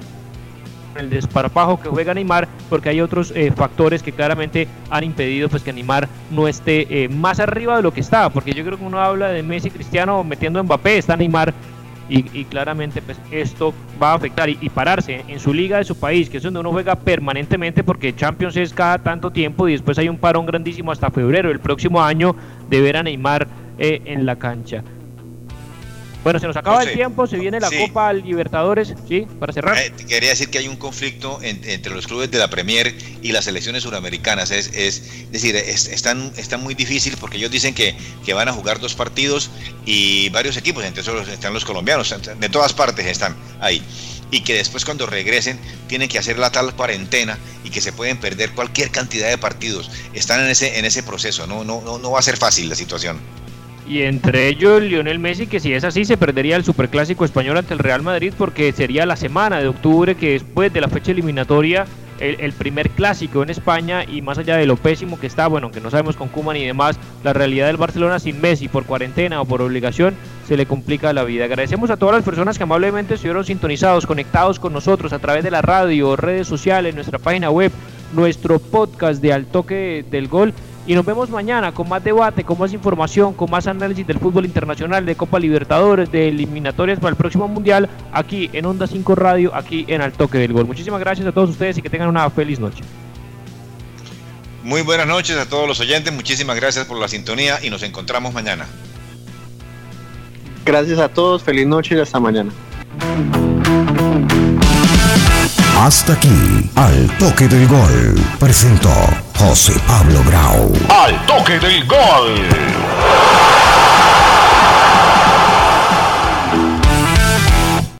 Speaker 4: el desparpajo que juega Neymar porque hay otros eh, factores que claramente han impedido pues que Neymar no esté eh, más arriba de lo que estaba porque yo creo que uno habla de Messi Cristiano metiendo a Mbappé está Neymar y, y claramente pues esto va a afectar y, pararse en su liga de su país que es donde uno juega permanentemente porque Champions es cada tanto tiempo y después hay un parón grandísimo hasta febrero del próximo año de ver a Neymar eh, en la cancha bueno, se nos acaba
Speaker 5: José,
Speaker 4: el tiempo, se viene la
Speaker 5: sí.
Speaker 4: Copa Libertadores, ¿sí? Para cerrar.
Speaker 5: Eh, quería decir que hay un conflicto en, entre los clubes de la Premier y las selecciones suramericanas. Es, es, decir, es, están, están muy difícil porque ellos dicen que, que, van a jugar dos partidos y varios equipos, entre esos están los colombianos, de todas partes están ahí. Y que después cuando regresen tienen que hacer la tal cuarentena y que se pueden perder cualquier cantidad de partidos. Están en ese, en ese proceso, no, no, no, no va a ser fácil la situación
Speaker 4: y entre ellos Lionel Messi, que si es así se perdería el Superclásico español ante el Real Madrid porque sería la semana de octubre que después de la fecha eliminatoria el, primer clásico en España y más allá de lo pésimo que está, bueno, que no sabemos con Kuman y demás, la realidad del Barcelona sin Messi por cuarentena o por obligación se le complica la vida. Agradecemos a todas las personas que amablemente estuvieron sintonizados, conectados con nosotros a través de la radio, redes sociales, nuestra página web, nuestro podcast de Al Toque del Gol y nos vemos mañana con más debate, con más información, con más análisis del fútbol internacional, de Copa Libertadores, de eliminatorias para el próximo Mundial, aquí en Onda 5 Radio, aquí en Al Toque del Gol. Muchísimas gracias a todos ustedes y que tengan una feliz noche.
Speaker 5: Muy buenas noches a todos los oyentes, muchísimas gracias por la sintonía y nos encontramos mañana.
Speaker 6: Gracias a todos, feliz noche y hasta mañana.
Speaker 9: Hasta aquí, Al Toque del Gol, presentó. José Pablo Grau.
Speaker 10: Al toque del gol.